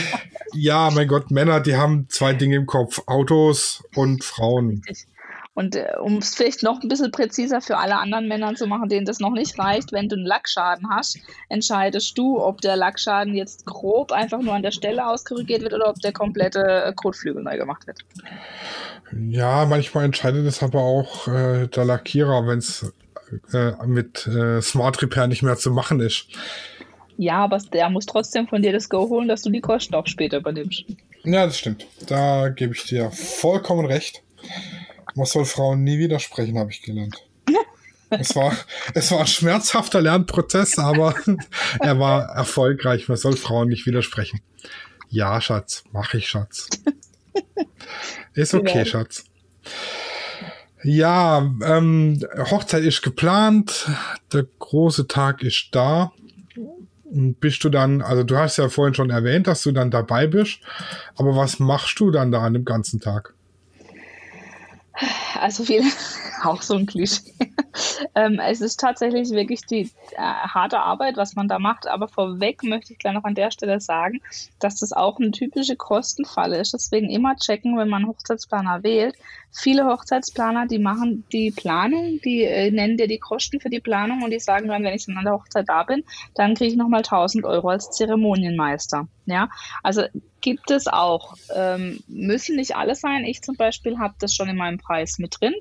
ja, mein Gott, Männer, die haben zwei Dinge im Kopf: Autos und Frauen. Richtig. Und äh, um es vielleicht noch ein bisschen präziser für alle anderen Männer zu machen, denen das noch nicht reicht, wenn du einen Lackschaden hast, entscheidest du, ob der Lackschaden jetzt grob einfach nur an der Stelle auskorrigiert wird oder ob der komplette äh, Kotflügel neu gemacht wird. Ja, manchmal entscheidet es aber auch äh, der Lackierer, wenn es äh, mit äh, Smart Repair nicht mehr zu machen ist. Ja, aber der muss trotzdem von dir das Go holen, dass du die Kosten auch später übernimmst. Ja, das stimmt. Da gebe ich dir vollkommen recht. Man soll Frauen nie widersprechen, habe ich gelernt. es, war, es war ein schmerzhafter Lernprozess, aber er war erfolgreich. Man soll Frauen nicht widersprechen. Ja, Schatz, mache ich, Schatz. Ist okay, ja. Schatz. Ja, ähm, Hochzeit ist geplant, der große Tag ist da. Und bist du dann, also du hast ja vorhin schon erwähnt, dass du dann dabei bist, aber was machst du dann da an dem ganzen Tag? Also viel, auch so ein Klischee. ähm, es ist tatsächlich wirklich die äh, harte Arbeit, was man da macht. Aber vorweg möchte ich gleich noch an der Stelle sagen, dass das auch eine typische Kostenfalle ist. Deswegen immer checken, wenn man Hochzeitsplaner wählt. Viele Hochzeitsplaner, die machen die Planung, die äh, nennen dir die Kosten für die Planung und die sagen dann, wenn ich dann an der Hochzeit da bin, dann kriege ich nochmal 1000 Euro als Zeremonienmeister. Ja, also gibt es auch. Ähm, müssen nicht alle sein. Ich zum Beispiel habe das schon in meinem Preis mit drin.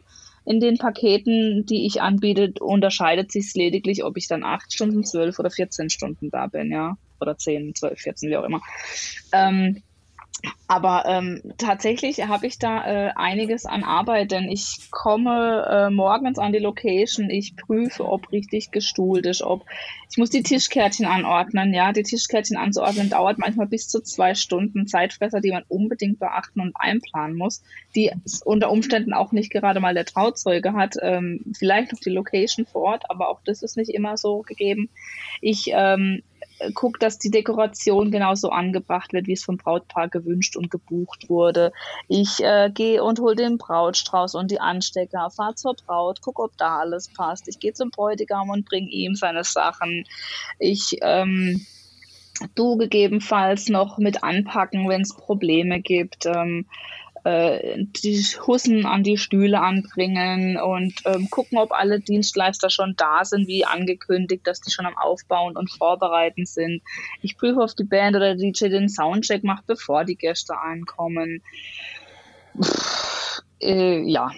In den Paketen, die ich anbiete, unterscheidet sich es lediglich, ob ich dann 8 Stunden, 12 oder 14 Stunden da bin, ja. Oder 10, 12, 14, wie auch immer. Ähm, aber ähm, tatsächlich habe ich da äh, einiges an Arbeit, denn ich komme äh, morgens an die Location, ich prüfe, ob richtig gestuhlt ist, ob ich muss die Tischkärtchen anordnen. Ja, die Tischkärtchen anzuordnen dauert manchmal bis zu zwei Stunden Zeitfresser, die man unbedingt beachten und einplanen muss, die unter Umständen auch nicht gerade mal der Trauzeuge hat. Ähm, vielleicht noch die Location vor Ort, aber auch das ist nicht immer so gegeben. Ich ähm, gucke, dass die Dekoration genauso angebracht wird, wie es vom Brautpaar gewünscht und gebucht wurde. Ich äh, gehe und hole den Brautstrauß und die Anstecker, fahre zur Braut, gucke, ob da alles passt. Ich gehe zum Bräutigam und bringe ihm seine Sachen. Ich ähm, du gegebenenfalls noch mit anpacken, wenn es Probleme gibt. Ähm, äh, die Hussen an die Stühle anbringen und ähm, gucken, ob alle Dienstleister schon da sind, wie angekündigt, dass die schon am Aufbauen und Vorbereiten sind. Ich prüfe, ob die Band oder der DJ den Soundcheck macht, bevor die Gäste ankommen. Pff, äh, ja,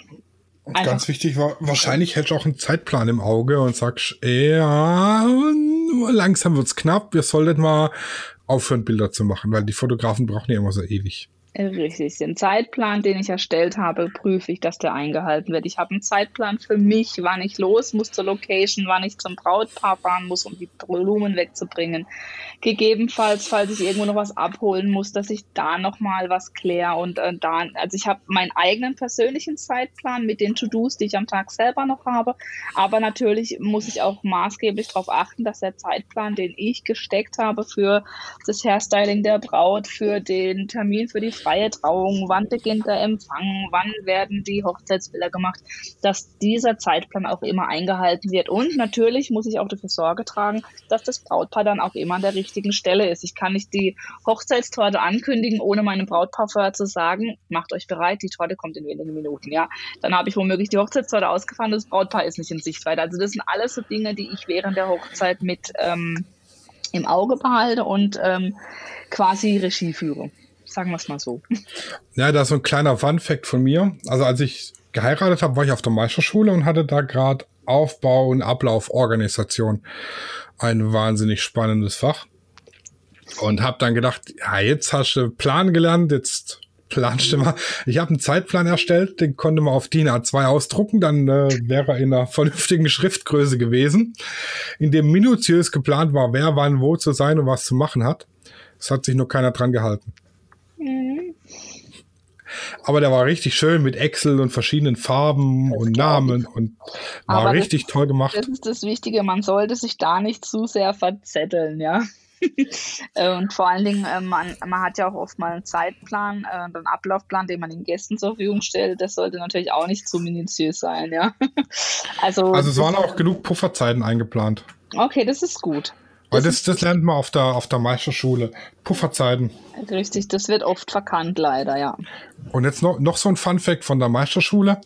und Einfach. ganz wichtig war, wahrscheinlich hättest du auch einen Zeitplan im Auge und sagst, ja, langsam wird's knapp, wir sollten mal aufhören, Bilder zu machen, weil die Fotografen brauchen ja immer so ewig. Richtig. Den Zeitplan, den ich erstellt habe, prüfe ich, dass der eingehalten wird. Ich habe einen Zeitplan für mich, wann ich los muss zur Location, wann ich zum Brautpaar fahren muss, um die Blumen wegzubringen. Gegebenenfalls, falls ich irgendwo noch was abholen muss, dass ich da nochmal was kläre. Und äh, da, also ich habe meinen eigenen persönlichen Zeitplan mit den To-Dos, die ich am Tag selber noch habe. Aber natürlich muss ich auch maßgeblich darauf achten, dass der Zeitplan, den ich gesteckt habe für das Hairstyling der Braut, für den Termin für die freie Trauung, wann beginnt der Empfang, wann werden die Hochzeitsbilder gemacht, dass dieser Zeitplan auch immer eingehalten wird. Und natürlich muss ich auch dafür Sorge tragen, dass das Brautpaar dann auch immer an der richtigen Stelle ist. Ich kann nicht die Hochzeitstorte ankündigen, ohne meinem Brautpaar vorher zu sagen, macht euch bereit, die Torte kommt in wenigen Minuten. Ja, dann habe ich womöglich die Hochzeitstorte ausgefahren, das Brautpaar ist nicht in Sichtweite. Also das sind alles so Dinge, die ich während der Hochzeit mit ähm, im Auge behalte und ähm, quasi Regie führe. Sagen wir es mal so. Ja, da ist so ein kleiner Fun-Fact von mir. Also als ich geheiratet habe, war ich auf der Meisterschule und hatte da gerade Aufbau und Ablauforganisation. Ein wahnsinnig spannendes Fach. Und habe dann gedacht, ja, jetzt hast du Plan gelernt, jetzt planst du mal. Ich habe einen Zeitplan erstellt, den konnte man auf DIN A2 ausdrucken, dann äh, wäre er in einer vernünftigen Schriftgröße gewesen, in dem minutiös geplant war, wer wann wo zu sein und was zu machen hat. Es hat sich nur keiner dran gehalten. Mhm. Aber der war richtig schön mit Excel und verschiedenen Farben das und Namen und war Aber richtig das, toll gemacht. Das ist das Wichtige, man sollte sich da nicht zu sehr verzetteln, ja. Äh, und vor allen Dingen, äh, man, man hat ja auch oft mal einen Zeitplan, äh, einen Ablaufplan, den man den Gästen zur Verfügung stellt. Das sollte natürlich auch nicht zu minutiös sein, ja. Also, also es waren auch genug Pufferzeiten eingeplant. Okay, das ist gut. Weil das, das lernt man auf der, auf der Meisterschule. Pufferzeiten. Richtig, das wird oft verkannt, leider, ja. Und jetzt noch, noch so ein Fun-Fact von der Meisterschule.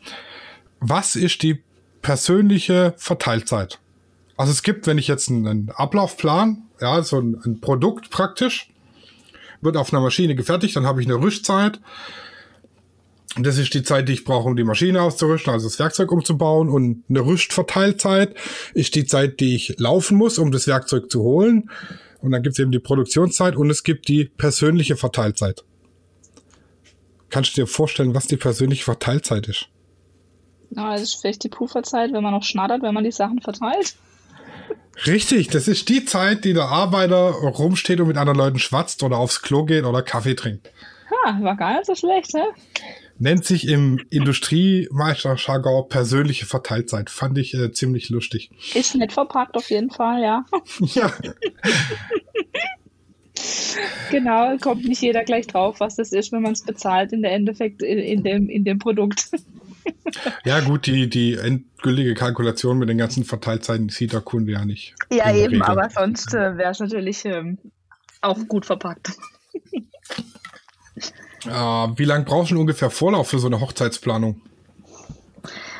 Was ist die persönliche Verteilzeit? Also es gibt, wenn ich jetzt einen, einen Ablaufplan, ja, so ein, ein, Produkt praktisch, wird auf einer Maschine gefertigt, dann habe ich eine Rüstzeit das ist die Zeit, die ich brauche, um die Maschine auszurüsten, also das Werkzeug umzubauen. Und eine Rüstverteilzeit ist die Zeit, die ich laufen muss, um das Werkzeug zu holen. Und dann gibt es eben die Produktionszeit und es gibt die persönliche Verteilzeit. Kannst du dir vorstellen, was die persönliche Verteilzeit ist? Ja, das ist vielleicht die Pufferzeit, wenn man noch schnattert, wenn man die Sachen verteilt. Richtig, das ist die Zeit, die der Arbeiter rumsteht und mit anderen Leuten schwatzt oder aufs Klo geht oder Kaffee trinkt. Ha, war gar nicht so schlecht, ne? Nennt sich im Industriemeister-Jargon persönliche Verteilzeit. Fand ich äh, ziemlich lustig. Ist nett verpackt auf jeden Fall, ja. ja. genau, kommt nicht jeder gleich drauf, was das ist, wenn man es bezahlt, in der Endeffekt in, in, dem, in dem Produkt. ja, gut, die, die endgültige Kalkulation mit den ganzen Verteilzeiten sieht der Kunde ja nicht. Ja, eben, Regel. aber sonst äh, wäre es natürlich ähm, auch gut verpackt. Äh, wie lange brauchst du ungefähr Vorlauf für so eine Hochzeitsplanung?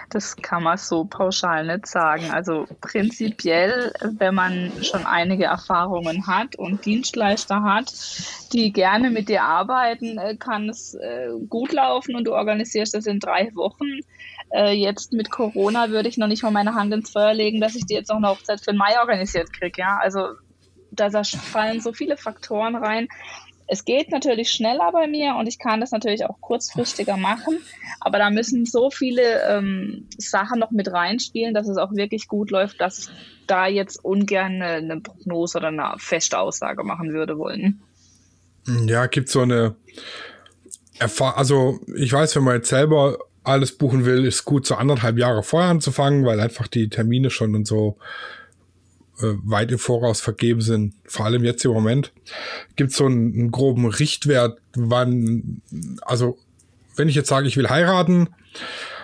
Das kann man so pauschal nicht sagen. Also prinzipiell, wenn man schon einige Erfahrungen hat und Dienstleister hat, die gerne mit dir arbeiten, äh, kann es äh, gut laufen und du organisierst das in drei Wochen. Äh, jetzt mit Corona würde ich noch nicht mal meine Hand ins Feuer legen, dass ich dir jetzt noch eine Hochzeit für den Mai organisiert kriege. Ja? Also da fallen so viele Faktoren rein Es geht natürlich schneller bei mir und ich kann das natürlich auch kurzfristiger machen, aber da müssen so viele ähm, Sachen noch mit reinspielen, dass es auch wirklich gut läuft, dass ich da jetzt ungern eine, eine Prognose oder eine feste Aussage machen würde wollen. Ja, gibt so eine Erfahrung, also ich weiß, wenn man jetzt selber alles buchen will, ist gut, so anderthalb Jahre vorher anzufangen, weil einfach die Termine schon und so weit im Voraus vergeben sind. Vor allem jetzt im Moment gibt es so einen, einen, groben Richtwert, wann, also wenn ich jetzt sage, ich will heiraten,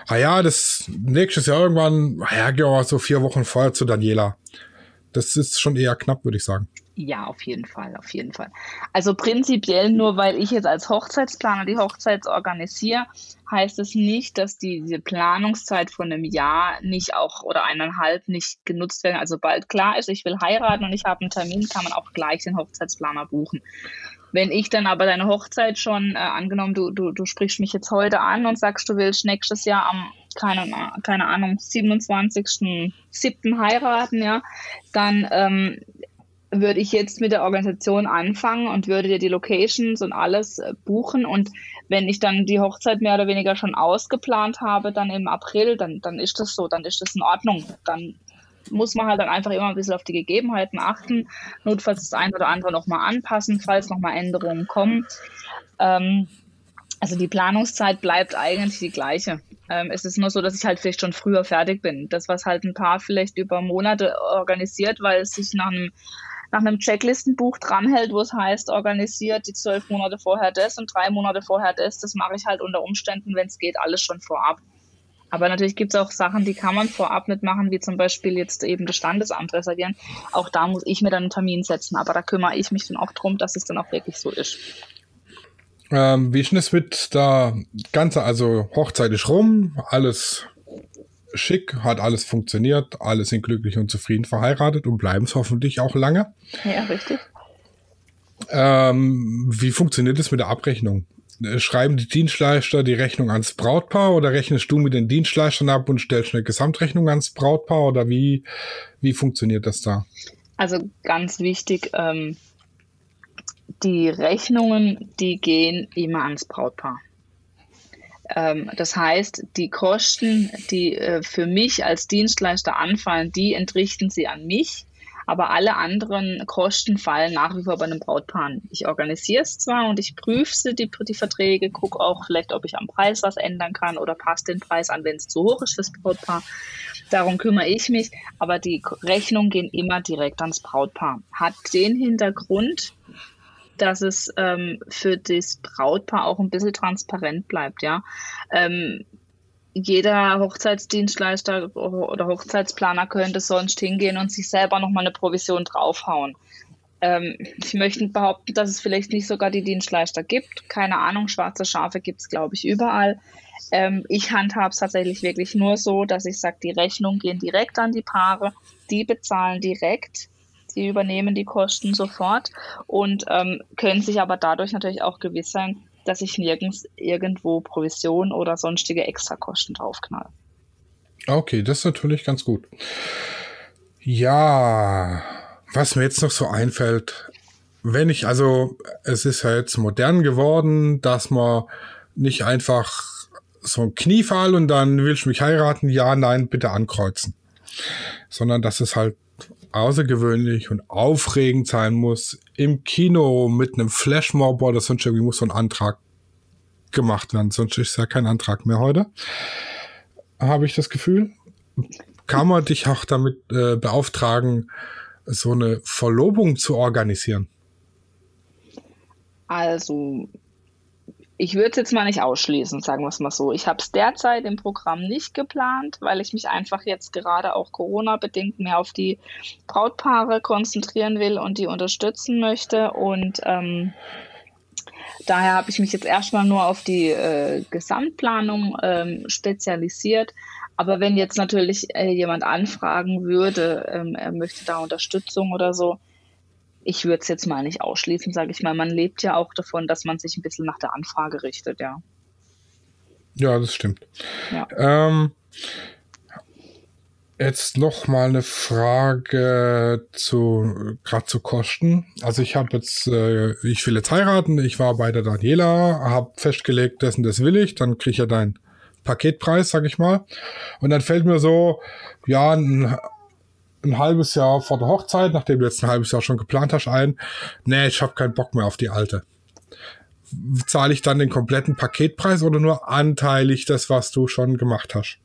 ah ja, das nächstes Jahr irgendwann, ah ja, geh mal so vier Wochen vorher zu Daniela. Das ist schon eher knapp, würde ich sagen. Ja, auf jeden Fall, auf jeden Fall. Also prinzipiell nur, weil ich jetzt als Hochzeitsplaner die Hochzeit organisiere, heißt es nicht, dass die, diese Planungszeit von einem Jahr nicht auch oder eineinhalb nicht genutzt werden. Also bald klar ist, ich will heiraten und ich habe einen Termin, kann man auch gleich den Hochzeitsplaner buchen. Wenn ich dann aber deine Hochzeit schon, äh, angenommen, du, du, du sprichst mich jetzt heute an und sagst, du willst nächstes Jahr am, keine, keine Ahnung, 27.07. heiraten, ja, dann ähm, würde ich jetzt mit der Organisation anfangen und würde dir die Locations und alles äh, buchen. Und wenn ich dann die Hochzeit mehr oder weniger schon ausgeplant habe, dann im April, dann, dann ist das so, dann ist das in Ordnung. Dann muss man halt dann einfach immer ein bisschen auf die Gegebenheiten achten, notfalls das ein oder andere nochmal anpassen, falls nochmal Änderungen kommen. Ähm, also die Planungszeit bleibt eigentlich die gleiche. Ähm, es ist nur so, dass ich halt vielleicht schon früher fertig bin. Das, was halt ein Paar vielleicht über Monate organisiert, weil es sich nach einem nach einem Checklistenbuch dranhält, wo es heißt, organisiert die zwölf Monate vorher das und drei Monate vorher das. Das mache ich halt unter Umständen, wenn es geht, alles schon vorab. Aber natürlich gibt es auch Sachen, die kann man vorab nicht machen, wie zum Beispiel jetzt eben das Standesamt reservieren. Auch da muss ich mir dann einen Termin setzen. Aber da kümmere ich mich dann auch darum, dass es dann auch wirklich so ist. Ähm, wie ist es mit der ganze, also Hochzeit ist rum, alles schick, hat alles funktioniert, alle sind glücklich und zufrieden verheiratet und bleiben es hoffentlich auch lange. Ja, richtig. Ähm, wie funktioniert es mit der Abrechnung? Schreiben die Dienstleister die Rechnung ans Brautpaar oder rechnest du mit den Dienstleistern ab und stellst eine Gesamtrechnung ans Brautpaar oder wie, wie funktioniert das da? Also ganz wichtig, ähm, die Rechnungen, die gehen immer ans Brautpaar. Ähm, das heißt, die Kosten, die äh, für mich als Dienstleister anfallen, die entrichten sie an mich. Aber alle anderen Kosten fallen nach wie vor bei einem Brautpaar an. Ich organisiere es zwar und ich prüfe die, die Verträge, gucke auch vielleicht, ob ich am Preis was ändern kann oder passe den Preis an, wenn es zu hoch ist fürs Brautpaar. Darum kümmere ich mich, aber die Rechnungen gehen immer direkt ans Brautpaar. Hat den Hintergrund, dass es ähm, für das Brautpaar auch ein bisschen transparent bleibt, ja. Ähm, jeder Hochzeitsdienstleister oder Hochzeitsplaner könnte sonst hingehen und sich selber nochmal eine Provision draufhauen. Ähm, ich möchte behaupten, dass es vielleicht nicht sogar die Dienstleister gibt. Keine Ahnung, schwarze Schafe gibt es, glaube ich, überall. Ähm, ich handhabe es tatsächlich wirklich nur so, dass ich sage, die Rechnungen gehen direkt an die Paare, die bezahlen direkt die übernehmen die Kosten sofort und ähm, können sich aber dadurch natürlich auch gewiss sein, dass ich nirgends irgendwo Provision oder sonstige Extrakosten draufknall. Okay, das ist natürlich ganz gut. Ja, was mir jetzt noch so einfällt, wenn ich, also es ist ja jetzt modern geworden, dass man nicht einfach so ein Kniefall und dann willst du mich heiraten, ja, nein, bitte ankreuzen. Sondern dass es halt außergewöhnlich und aufregend sein muss, im Kino mit einem Flashmob oder sonst irgendwie muss so ein Antrag gemacht werden, sonst ist ja kein Antrag mehr heute. Habe ich das Gefühl. Kann man dich auch damit äh, beauftragen, so eine Verlobung zu organisieren? Also ich würde es jetzt mal nicht ausschließen, sagen wir es mal so. Ich habe es derzeit im Programm nicht geplant, weil ich mich einfach jetzt gerade auch Corona-bedingt mehr auf die Brautpaare konzentrieren will und die unterstützen möchte. Und ähm, daher habe ich mich jetzt erstmal nur auf die äh, Gesamtplanung ähm, spezialisiert. Aber wenn jetzt natürlich äh, jemand anfragen würde, ähm, er möchte da Unterstützung oder so, ich würde es jetzt mal nicht ausschließen, sage ich mal. Man lebt ja auch davon, dass man sich ein bisschen nach der Anfrage richtet, ja. Ja, das stimmt. Ja. Ähm, jetzt noch mal eine Frage zu gerade zu Kosten. Also ich habe jetzt, äh, ich will jetzt heiraten. Ich war bei der Daniela, habe festgelegt, dessen das will ich. Dann kriege ich ja deinen Paketpreis, sag ich mal. Und dann fällt mir so, ja, ein, ein halbes Jahr vor der Hochzeit, nachdem du jetzt ein halbes Jahr schon geplant hast, ein, nee, ich habe keinen Bock mehr auf die alte. Zahle ich dann den kompletten Paketpreis oder nur anteilig das, was du schon gemacht hast?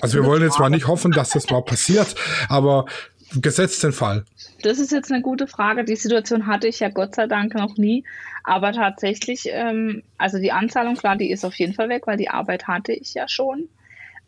Also wir wollen jetzt mal nicht hoffen, dass das mal passiert, aber gesetzt den Fall. Das ist jetzt eine gute Frage. Die Situation hatte ich ja Gott sei Dank noch nie. Aber tatsächlich, ähm, also die Anzahlung, klar, die ist auf jeden Fall weg, weil die Arbeit hatte ich ja schon.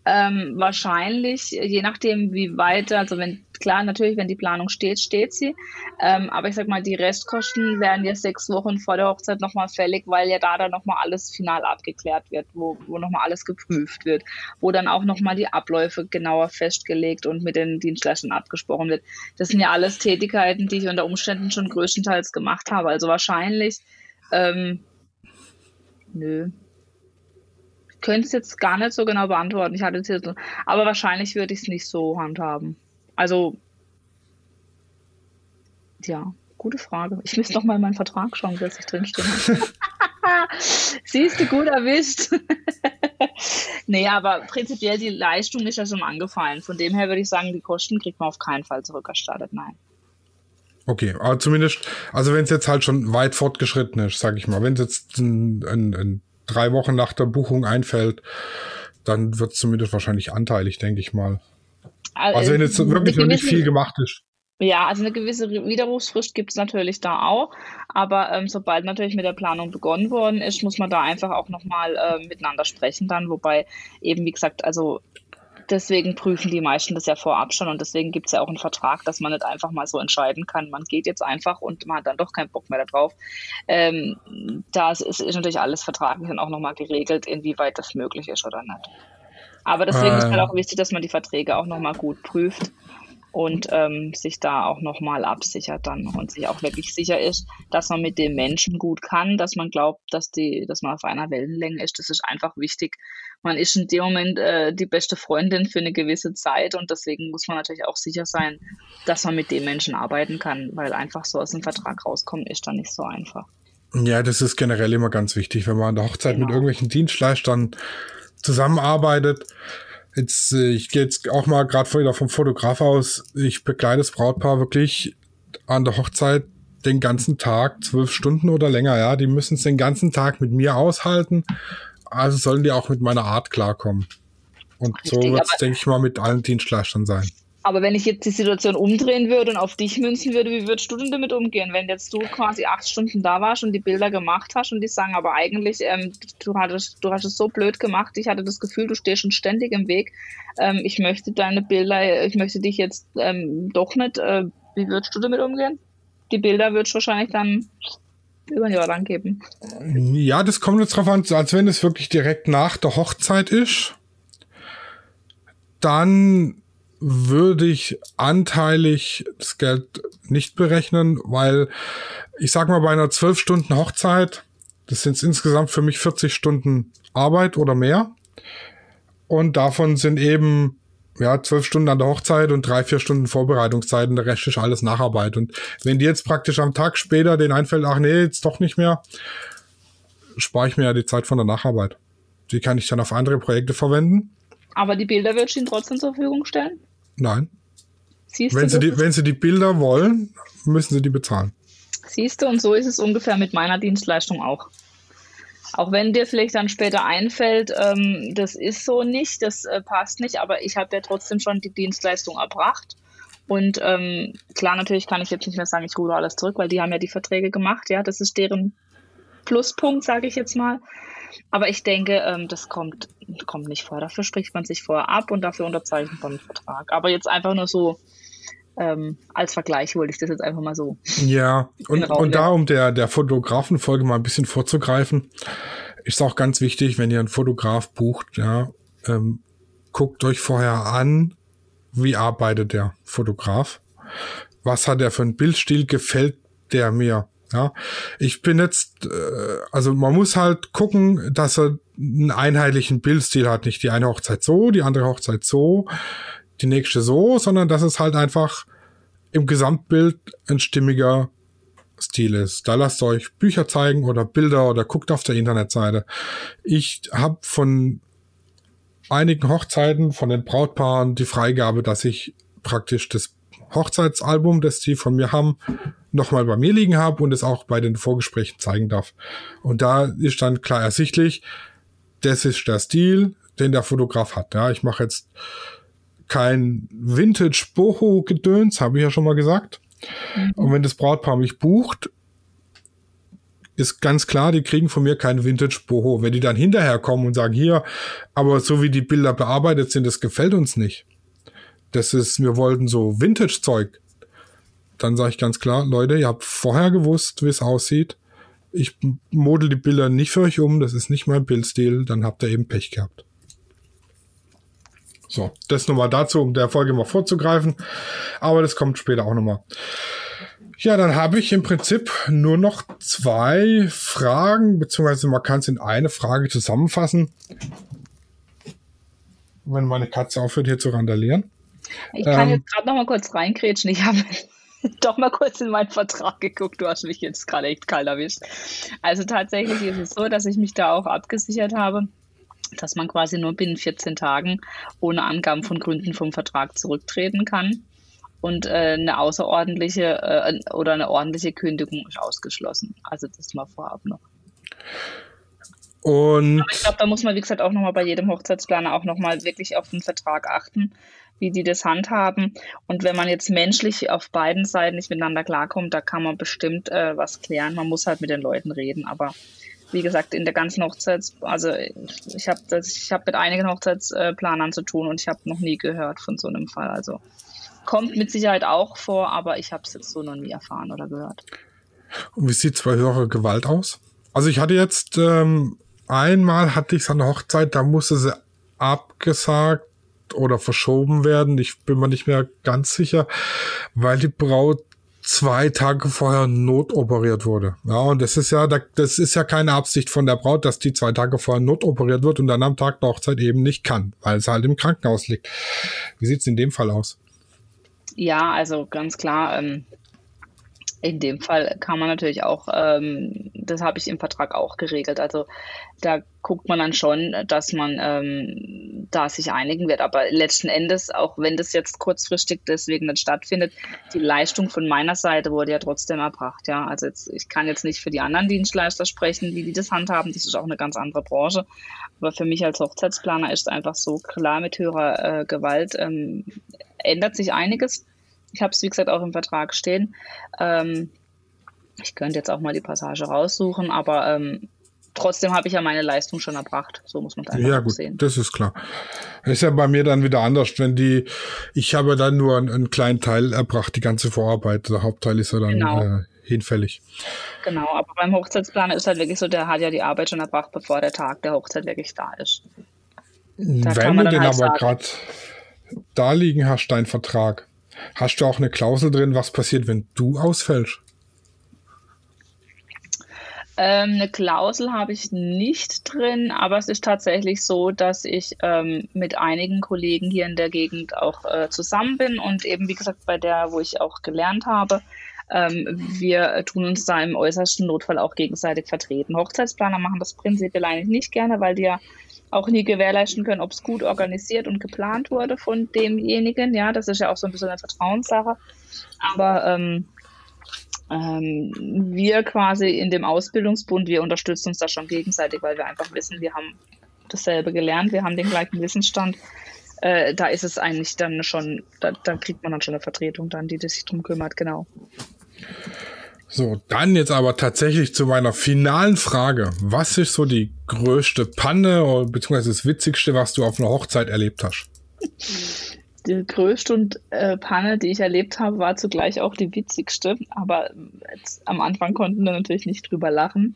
Ähm, wahrscheinlich, je nachdem, wie weit, also wenn, klar, natürlich, wenn die Planung steht, steht sie. Ähm, aber ich sag mal, die Restkosten werden ja sechs Wochen vor der Hochzeit nochmal fällig, weil ja da dann nochmal alles final abgeklärt wird, wo, wo nochmal alles geprüft wird, wo dann auch nochmal die Abläufe genauer festgelegt und mit den Dienstleistern abgesprochen wird. Das sind ja alles Tätigkeiten, die ich unter Umständen schon größtenteils gemacht habe. Also wahrscheinlich, ähm, nö, könnte es jetzt gar nicht so genau beantworten. Ich hatte es jetzt, aber wahrscheinlich würde ich es nicht so handhaben. Also, ja, gute Frage. Ich müsste noch mal in meinen Vertrag schauen, was ich drinstehen Siehst du, gut erwischt. nee, aber prinzipiell die Leistung ist ja schon angefallen. Von dem her würde ich sagen, die Kosten kriegt man auf keinen Fall zurückerstattet. Nein. Okay, aber zumindest, also wenn es jetzt halt schon weit fortgeschritten ist, sag ich mal, wenn es jetzt ein, ein, ein drei Wochen nach der Buchung einfällt, dann wird es zumindest wahrscheinlich anteilig, denke ich mal. Also, also wenn jetzt wirklich noch nicht viel gemacht ist. Ja, also eine gewisse Widerrufsfrist gibt es natürlich da auch, aber ähm, sobald natürlich mit der Planung begonnen worden ist, muss man da einfach auch nochmal äh, miteinander sprechen dann, wobei eben, wie gesagt, also deswegen prüfen die meisten das ja vorab schon und deswegen gibt es ja auch einen Vertrag, dass man nicht einfach mal so entscheiden kann, man geht jetzt einfach und man hat dann doch keinen Bock mehr darauf. Ähm, das ist, ist, natürlich alles vertraglich dann auch nochmal geregelt, inwieweit das möglich ist oder nicht. Aber deswegen äh. ist halt auch wichtig, dass man die Verträge auch nochmal gut prüft und ähm, sich da auch nochmal absichert dann und sich auch wirklich sicher ist, dass man mit dem Menschen gut kann, dass man glaubt, dass die, dass man auf einer Wellenlänge ist. Das ist einfach wichtig. Man ist in dem Moment äh, die beste Freundin für eine gewisse Zeit und deswegen muss man natürlich auch sicher sein, dass man mit dem Menschen arbeiten kann, weil einfach so aus dem Vertrag rauskommen ist dann nicht so einfach. Ja, das ist generell immer ganz wichtig, wenn man an der Hochzeit genau. mit irgendwelchen Dienstleistern zusammenarbeitet Jetzt, äh, ich gehe jetzt auch mal gerade wieder vom Fotograf aus. Ich begleite das Brautpaar wirklich an der Hochzeit den ganzen Tag, zwölf Stunden oder länger, ja. Die müssen es den ganzen Tag mit mir aushalten. Also sollen die auch mit meiner Art klarkommen. Und so wird es, denke ich mal, mit allen Dienstleistern sein. Aber wenn ich jetzt die Situation umdrehen würde und auf dich münzen würde, wie würdest du denn damit umgehen, wenn jetzt du quasi acht Stunden da warst und die Bilder gemacht hast und die sagen, aber eigentlich, ähm, du, hattest, du hast es so blöd gemacht, ich hatte das Gefühl, du stehst schon ständig im Weg. Ähm, ich möchte deine Bilder, ich möchte dich jetzt ähm, doch nicht. Äh, wie würdest du damit umgehen? Die Bilder würdest du wahrscheinlich dann über Jahr lang geben. Ja, das kommt jetzt drauf an, als wenn es wirklich direkt nach der Hochzeit ist. Dann würde ich anteilig das Geld nicht berechnen, weil ich sag mal bei einer zwölf Stunden Hochzeit, das sind insgesamt für mich 40 Stunden Arbeit oder mehr. Und davon sind eben ja, zwölf Stunden an der Hochzeit und drei, vier Stunden Vorbereitungszeit und der Rest ist alles Nacharbeit. Und wenn die jetzt praktisch am Tag später den einfällt, ach nee, jetzt doch nicht mehr, spare ich mir ja die Zeit von der Nacharbeit. Die kann ich dann auf andere Projekte verwenden. Aber die Bilder wird ich Ihnen trotzdem zur Verfügung stellen? Nein. Siehst wenn, du, sie die, wenn sie die Bilder wollen, müssen sie die bezahlen. Siehst du, und so ist es ungefähr mit meiner Dienstleistung auch. Auch wenn dir vielleicht dann später einfällt, ähm, das ist so nicht, das äh, passt nicht, aber ich habe ja trotzdem schon die Dienstleistung erbracht. Und ähm, klar, natürlich kann ich jetzt nicht mehr sagen, ich ruhe alles zurück, weil die haben ja die Verträge gemacht. Ja, das ist deren Pluspunkt, sage ich jetzt mal. Aber ich denke, ähm, das kommt, kommt nicht vor. Dafür spricht man sich vorher ab und dafür unterzeichnet man einen Vertrag. Aber jetzt einfach nur so ähm, als Vergleich wollte ich das jetzt einfach mal so. Ja, und, und da, um der, der Fotografenfolge mal ein bisschen vorzugreifen, ist auch ganz wichtig, wenn ihr einen Fotograf bucht, ja, ähm, guckt euch vorher an, wie arbeitet der Fotograf? Was hat er für ein Bildstil? Gefällt der mir? Ja, ich bin jetzt, äh, also man muss halt gucken, dass er einen einheitlichen Bildstil hat. Nicht die eine Hochzeit so, die andere Hochzeit so. die nächste so, sondern dass es halt einfach im Gesamtbild ein stimmiger Stil ist. Da lasst euch Bücher zeigen oder Bilder oder guckt auf der Internetseite. Ich habe von einigen Hochzeiten von den Brautpaaren die Freigabe, dass ich praktisch das Hochzeitsalbum, das die von mir haben, nochmal bei mir liegen habe und es auch bei den Vorgesprächen zeigen darf. Und da ist dann klar ersichtlich, das ist der Stil, den der Fotograf hat. Ja, ich mache jetzt kein Vintage-Boho-Gedöns, habe ich ja schon mal gesagt. Mhm. Und wenn das Brautpaar mich bucht, ist ganz klar, die kriegen von mir kein Vintage-Boho. Wenn die dann hinterher kommen und sagen, hier, aber so wie die Bilder bearbeitet sind, das gefällt uns nicht. Das ist, wir wollten so Vintage-Zeug. Dann sage ich ganz klar, Leute, ihr habt vorher gewusst, wie es aussieht. Ich model die Bilder nicht für euch um, das ist nicht mein Bildstil, dann habt ihr eben Pech gehabt. So, das nochmal dazu, um der Folge mal vorzugreifen. Aber das kommt später auch nochmal. Ja, dann habe ich im Prinzip nur noch zwei Fragen, beziehungsweise man kann es in eine Frage zusammenfassen. Wenn meine Katze aufhört, hier zu randalieren. Ich kann ähm, jetzt gerade noch mal kurz reingrätschen. Ich habe doch mal kurz in meinen Vertrag geguckt. Du hast mich jetzt gerade echt kalt erwischt. Also tatsächlich ist es so, dass ich mich da auch abgesichert habe dass man quasi nur binnen 14 Tagen ohne Angaben von Gründen vom Vertrag zurücktreten kann. Und äh, eine außerordentliche äh, oder eine ordentliche Kündigung ist ausgeschlossen. Also das mal vorab noch. Und Aber ich glaube, da muss man, wie gesagt, auch nochmal bei jedem Hochzeitsplaner auch nochmal wirklich auf den Vertrag achten, wie die das handhaben. Und wenn man jetzt menschlich auf beiden Seiten nicht miteinander klarkommt, da kann man bestimmt äh, was klären. Man muss halt mit den Leuten reden. Aber wie gesagt, in der ganzen Hochzeits, also ich habe ich habe mit einigen Hochzeitsplanern zu tun und ich habe noch nie gehört von so einem Fall. Also kommt mit Sicherheit auch vor, aber ich habe es jetzt so noch nie erfahren oder gehört. Und wie sieht bei höherer Gewalt aus? Also ich hatte jetzt ähm, einmal hatte ich eine Hochzeit, da musste sie abgesagt oder verschoben werden. Ich bin mir nicht mehr ganz sicher, weil die Braut zwei Tage vorher notoperiert wurde. Ja, und das ist ja, das ist ja keine Absicht von der Braut, dass die zwei Tage vorher notoperiert wird und dann am Tag der Hochzeit eben nicht kann, weil es halt im Krankenhaus liegt. Wie sieht's in dem Fall aus? Ja, also ganz klar, ähm, in dem Fall kann man natürlich auch, ähm, das habe ich im Vertrag auch geregelt. Also da guckt man dann schon, dass man ähm, da sich einigen wird. Aber letzten Endes, auch wenn das jetzt kurzfristig deswegen nicht stattfindet, die Leistung von meiner Seite wurde ja trotzdem erbracht. Ja, also jetzt, ich kann jetzt nicht für die anderen Dienstleister sprechen, wie die das handhaben. Das ist auch eine ganz andere Branche. Aber für mich als Hochzeitsplaner ist es einfach so klar mit höherer äh, Gewalt ähm, ändert sich einiges ich habe es, wie gesagt, auch im Vertrag stehen. Ähm, ich könnte jetzt auch mal die Passage raussuchen, aber ähm, trotzdem habe ich ja meine Leistung schon erbracht. So muss man das ja, gut, sehen. Das ist klar. Ist ja bei mir dann wieder anders, wenn die, ich habe dann nur einen, einen kleinen Teil erbracht, die ganze Vorarbeit. Der Hauptteil ist ja dann genau. äh, hinfällig. Genau, aber beim Hochzeitsplaner ist halt wirklich so, der hat ja die Arbeit schon erbracht, bevor der Tag der Hochzeit wirklich da ist. Da wenn du den halt aber gerade da liegen hast, dein Vertrag, Hast du auch eine Klausel drin, was passiert, wenn du ausfällst? Ähm, eine Klausel habe ich nicht drin, aber es ist tatsächlich so, dass ich ähm, mit einigen Kollegen hier in der Gegend auch äh, zusammen bin und eben, wie gesagt, bei der, wo ich auch gelernt habe, ähm, wir tun uns da im äußersten Notfall auch gegenseitig vertreten. Hochzeitsplaner machen das prinzipiell eigentlich nicht gerne, weil die ja auch nie gewährleisten können, ob es gut organisiert und geplant wurde von demjenigen. Ja, das ist ja auch so ein bisschen eine Vertrauenssache. Aber ähm, ähm, wir quasi in dem Ausbildungsbund, wir unterstützen uns da schon gegenseitig, weil wir einfach wissen, wir haben dasselbe gelernt, wir haben den gleichen Wissensstand. Äh, da ist es eigentlich dann schon, da, da kriegt man dann schon eine Vertretung dann, die, die sich drum kümmert, genau. So, dann jetzt aber tatsächlich zu meiner finalen Frage. Was ist so die größte Panne oder beziehungsweise das Witzigste, was du auf einer Hochzeit erlebt hast? Die größte und, äh, Panne, die ich erlebt habe, war zugleich auch die witzigste. Aber jetzt, am Anfang konnten wir natürlich nicht drüber lachen.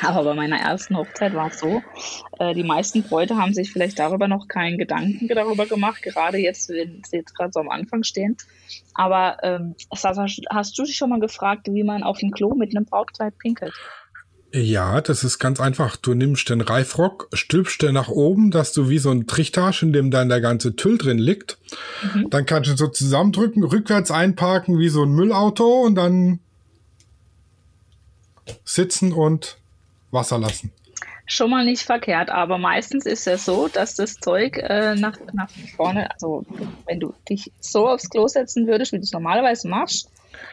Aber bei meiner ersten Hochzeit war es so, äh, die meisten Bräute haben sich vielleicht darüber noch keinen Gedanken darüber gemacht, gerade jetzt, wenn sie jetzt gerade so am Anfang stehen. Aber ähm, hast, hast du dich schon mal gefragt, wie man auf dem Klo mit einem Brautkleid pinkelt? Ja, das ist ganz einfach. Du nimmst den Reifrock, stülpst den nach oben, dass du wie so ein Trichtage, in dem dann der ganze Tüll drin liegt. Mhm. Dann kannst du so zusammendrücken, rückwärts einparken wie so ein Müllauto und dann sitzen und Wasser lassen. Schon mal nicht verkehrt, aber meistens ist es so, dass das Zeug äh, nach, nach vorne, also wenn du dich so aufs Klo setzen würdest, wie du es normalerweise machst,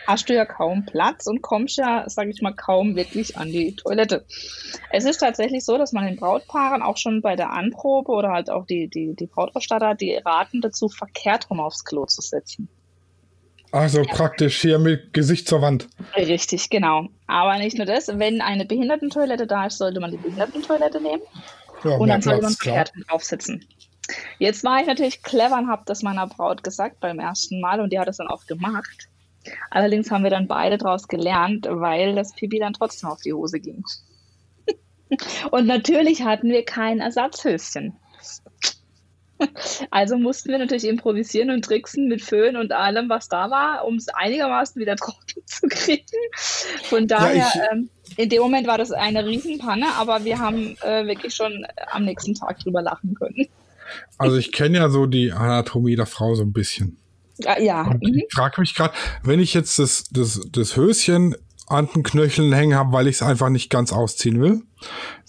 hast du ja kaum Platz und kommst ja, sage ich mal, kaum wirklich an die Toilette. Es ist tatsächlich so, dass man den Brautpaaren auch schon bei der Anprobe oder halt auch die, die, die Brautausstatter, die raten dazu, verkehrt rum aufs Klo zu setzen. Also praktisch hier mit Gesicht zur Wand. Richtig, genau. Aber nicht nur das, wenn eine Behindertentoilette da ist, sollte man die Behindertentoilette nehmen. Ja, und dann sollte man verkehrt draufsitzen. Jetzt war ich natürlich clever und habe das meiner Braut gesagt beim ersten Mal und die hat es dann auch gemacht. Allerdings haben wir dann beide daraus gelernt, weil das Pipi dann trotzdem auf die Hose ging. Und natürlich hatten wir kein Ersatzhöschen. Also mussten wir natürlich improvisieren und tricksen mit Föhn und allem, was da war, um es einigermaßen wieder trocken zu kriegen. Von daher, ja, ähm, in dem Moment war das eine Riesenpanne, aber wir haben äh, wirklich schon am nächsten Tag drüber lachen können. Also ich kenne ja so die Anatomie der Frau so ein bisschen. Ja. ja. Ich mhm. frage mich gerade, wenn ich jetzt das, das, das Höschen an den Knöcheln hängen habe, weil ich es einfach nicht ganz ausziehen will,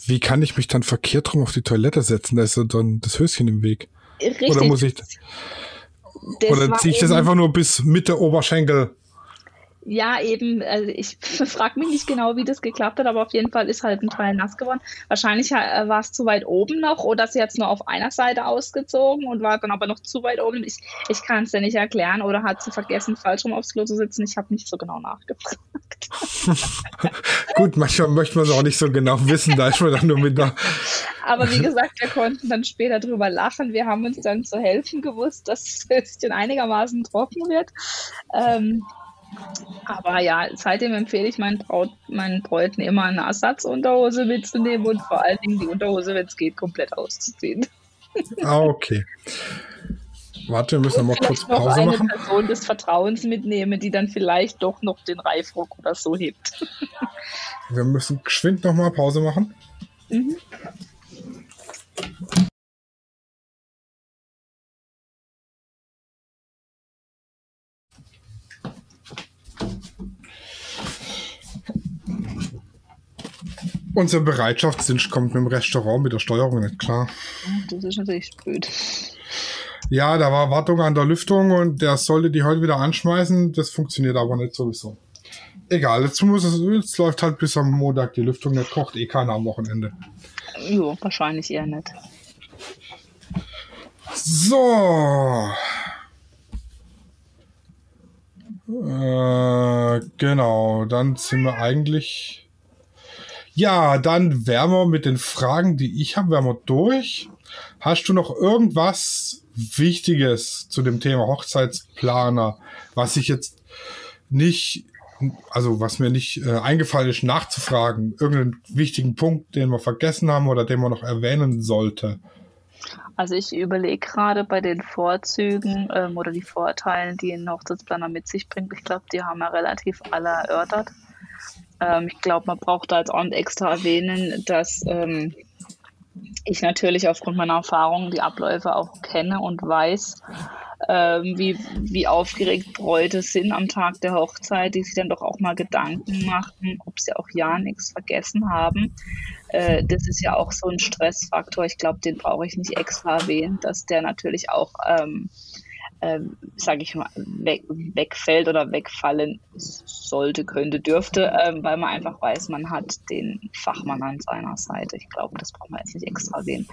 wie kann ich mich dann verkehrt rum auf die Toilette setzen? Da ist dann das Höschen im Weg. Richtig. Oder muss ich. oder ziehe ich das einfach nur bis Mitte Oberschenkel? Ja, eben, also ich frage mich nicht genau, wie das geklappt hat, aber auf jeden Fall ist halt ein Teil nass geworden. Wahrscheinlich äh, war es zu weit oben noch oder sie hat es nur auf einer Seite ausgezogen und war dann aber noch zu weit oben. Ich, ich kann es dir nicht erklären oder hat sie vergessen, falsch rum aufs Klo zu sitzen. Ich habe nicht so genau nachgefragt. Gut, manchmal möchte man es auch nicht so genau wissen, da ist man dann nur mit da. Aber wie gesagt, wir konnten dann später drüber lachen. Wir haben uns dann zu helfen gewusst, dass es bisschen einigermaßen trocken wird. Ähm, aber ja, seitdem empfehle ich meinen, Braut, meinen Bräuten immer eine Ersatzunterhose mitzunehmen und vor allen Dingen die Unterhose, wenn es geht, komplett auszuziehen. Ah, okay. Warte, wir müssen und mal kurz Pause noch eine machen. Person des Vertrauens mitnehmen, die dann vielleicht doch noch den Reifrock oder so hebt. wir müssen geschwind noch mal Pause machen. Mhm. Unser Bereitschaftsdienst kommt mit dem Restaurant mit der Steuerung nicht klar. Das ist natürlich blöd. Ja, da war Wartung an der Lüftung und der sollte die heute wieder anschmeißen. Das funktioniert aber nicht sowieso. Egal, jetzt, muss es, jetzt läuft halt bis am Montag die Lüftung nicht, kocht eh keiner am Wochenende. Jo, wahrscheinlich eher nicht. So. Äh, genau, dann sind wir eigentlich ja, dann wären wir mit den Fragen, die ich habe, wären wir durch. Hast du noch irgendwas Wichtiges zu dem Thema Hochzeitsplaner, was ich jetzt nicht, also was mir nicht äh, eingefallen ist, nachzufragen? Irgendeinen wichtigen Punkt, den wir vergessen haben oder den man noch erwähnen sollte? Also ich überlege gerade bei den Vorzügen ähm, oder die Vorteilen, die ein Hochzeitsplaner mit sich bringt. Ich glaube, die haben wir relativ alle erörtert. Ähm, ich glaube, man braucht da jetzt auch extra erwähnen, dass ähm, ich natürlich aufgrund meiner Erfahrungen die Abläufe auch kenne und weiß, ähm, wie, wie aufgeregt Bräute sind am Tag der Hochzeit, die sich dann doch auch mal Gedanken machen, ob sie auch ja nichts vergessen haben. Äh, das ist ja auch so ein Stressfaktor. Ich glaube, den brauche ich nicht extra erwähnen, dass der natürlich auch ähm, ähm, sage ich mal, weg, wegfällt oder wegfallen sollte, könnte, dürfte, ähm, weil man einfach weiß, man hat den Fachmann an seiner Seite. Ich glaube, das brauchen wir jetzt nicht extra sehen.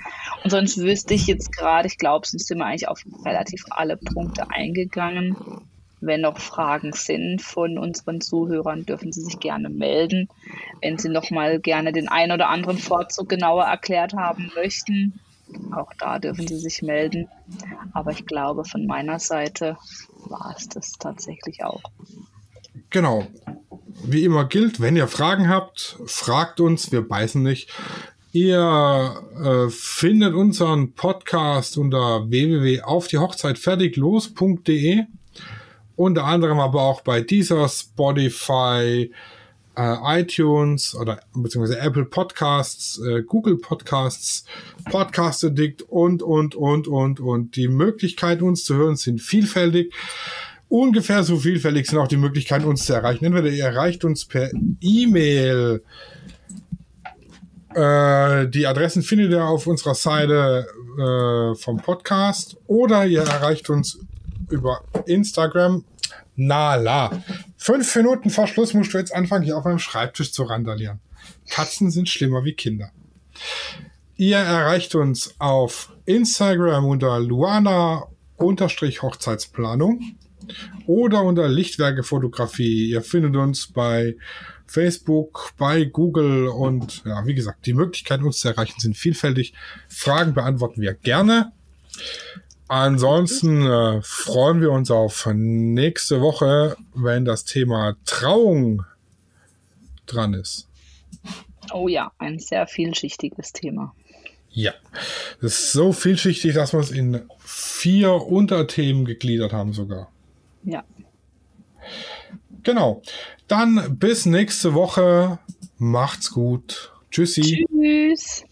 Und sonst wüsste ich jetzt gerade, ich glaube, sonst sind wir eigentlich auf relativ alle Punkte eingegangen. Wenn noch Fragen sind von unseren Zuhörern, dürfen Sie sich gerne melden. Wenn Sie noch mal gerne den ein oder anderen Vorzug genauer erklärt haben möchten, auch da dürfen Sie sich melden. Aber ich glaube, von meiner Seite war es das tatsächlich auch. Genau. Wie immer gilt, wenn ihr Fragen habt, fragt uns, wir beißen nicht. Ihr äh, findet unseren Podcast unter www.aufdiehochzeitfertiglos.de. Unter anderem aber auch bei dieser Spotify, äh, iTunes oder beziehungsweise Apple Podcasts, äh, Google Podcasts, Podcast Addict und, und, und, und, und. Die Möglichkeiten, uns zu hören, sind vielfältig. Ungefähr so vielfältig sind auch die Möglichkeiten, uns zu erreichen. Entweder ihr erreicht uns per E-Mail. Äh, die Adressen findet ihr auf unserer Seite äh, vom Podcast oder ihr erreicht uns über Instagram. Nala. Fünf Minuten vor Schluss musst du jetzt anfangen, hier auf meinem Schreibtisch zu randalieren. Katzen sind schlimmer wie Kinder. Ihr erreicht uns auf Instagram unter Luana-Hochzeitsplanung oder unter Lichtwerke Fotografie. Ihr findet uns bei Facebook, bei Google und ja, wie gesagt, die Möglichkeiten uns zu erreichen sind vielfältig. Fragen beantworten wir gerne. Ansonsten äh, freuen wir uns auf nächste Woche, wenn das Thema Trauung dran ist. Oh ja, ein sehr vielschichtiges Thema. Ja, das ist so vielschichtig, dass wir es in vier Unterthemen gegliedert haben sogar. Ja. Genau. Dann bis nächste Woche. Macht's gut. Tschüssi. Tschüss.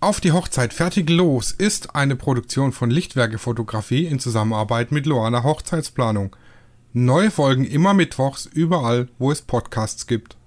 Auf die Hochzeit fertig los ist eine Produktion von Lichtwerke Fotografie in Zusammenarbeit mit Loana Hochzeitsplanung. Neue Folgen immer mittwochs überall, wo es Podcasts gibt.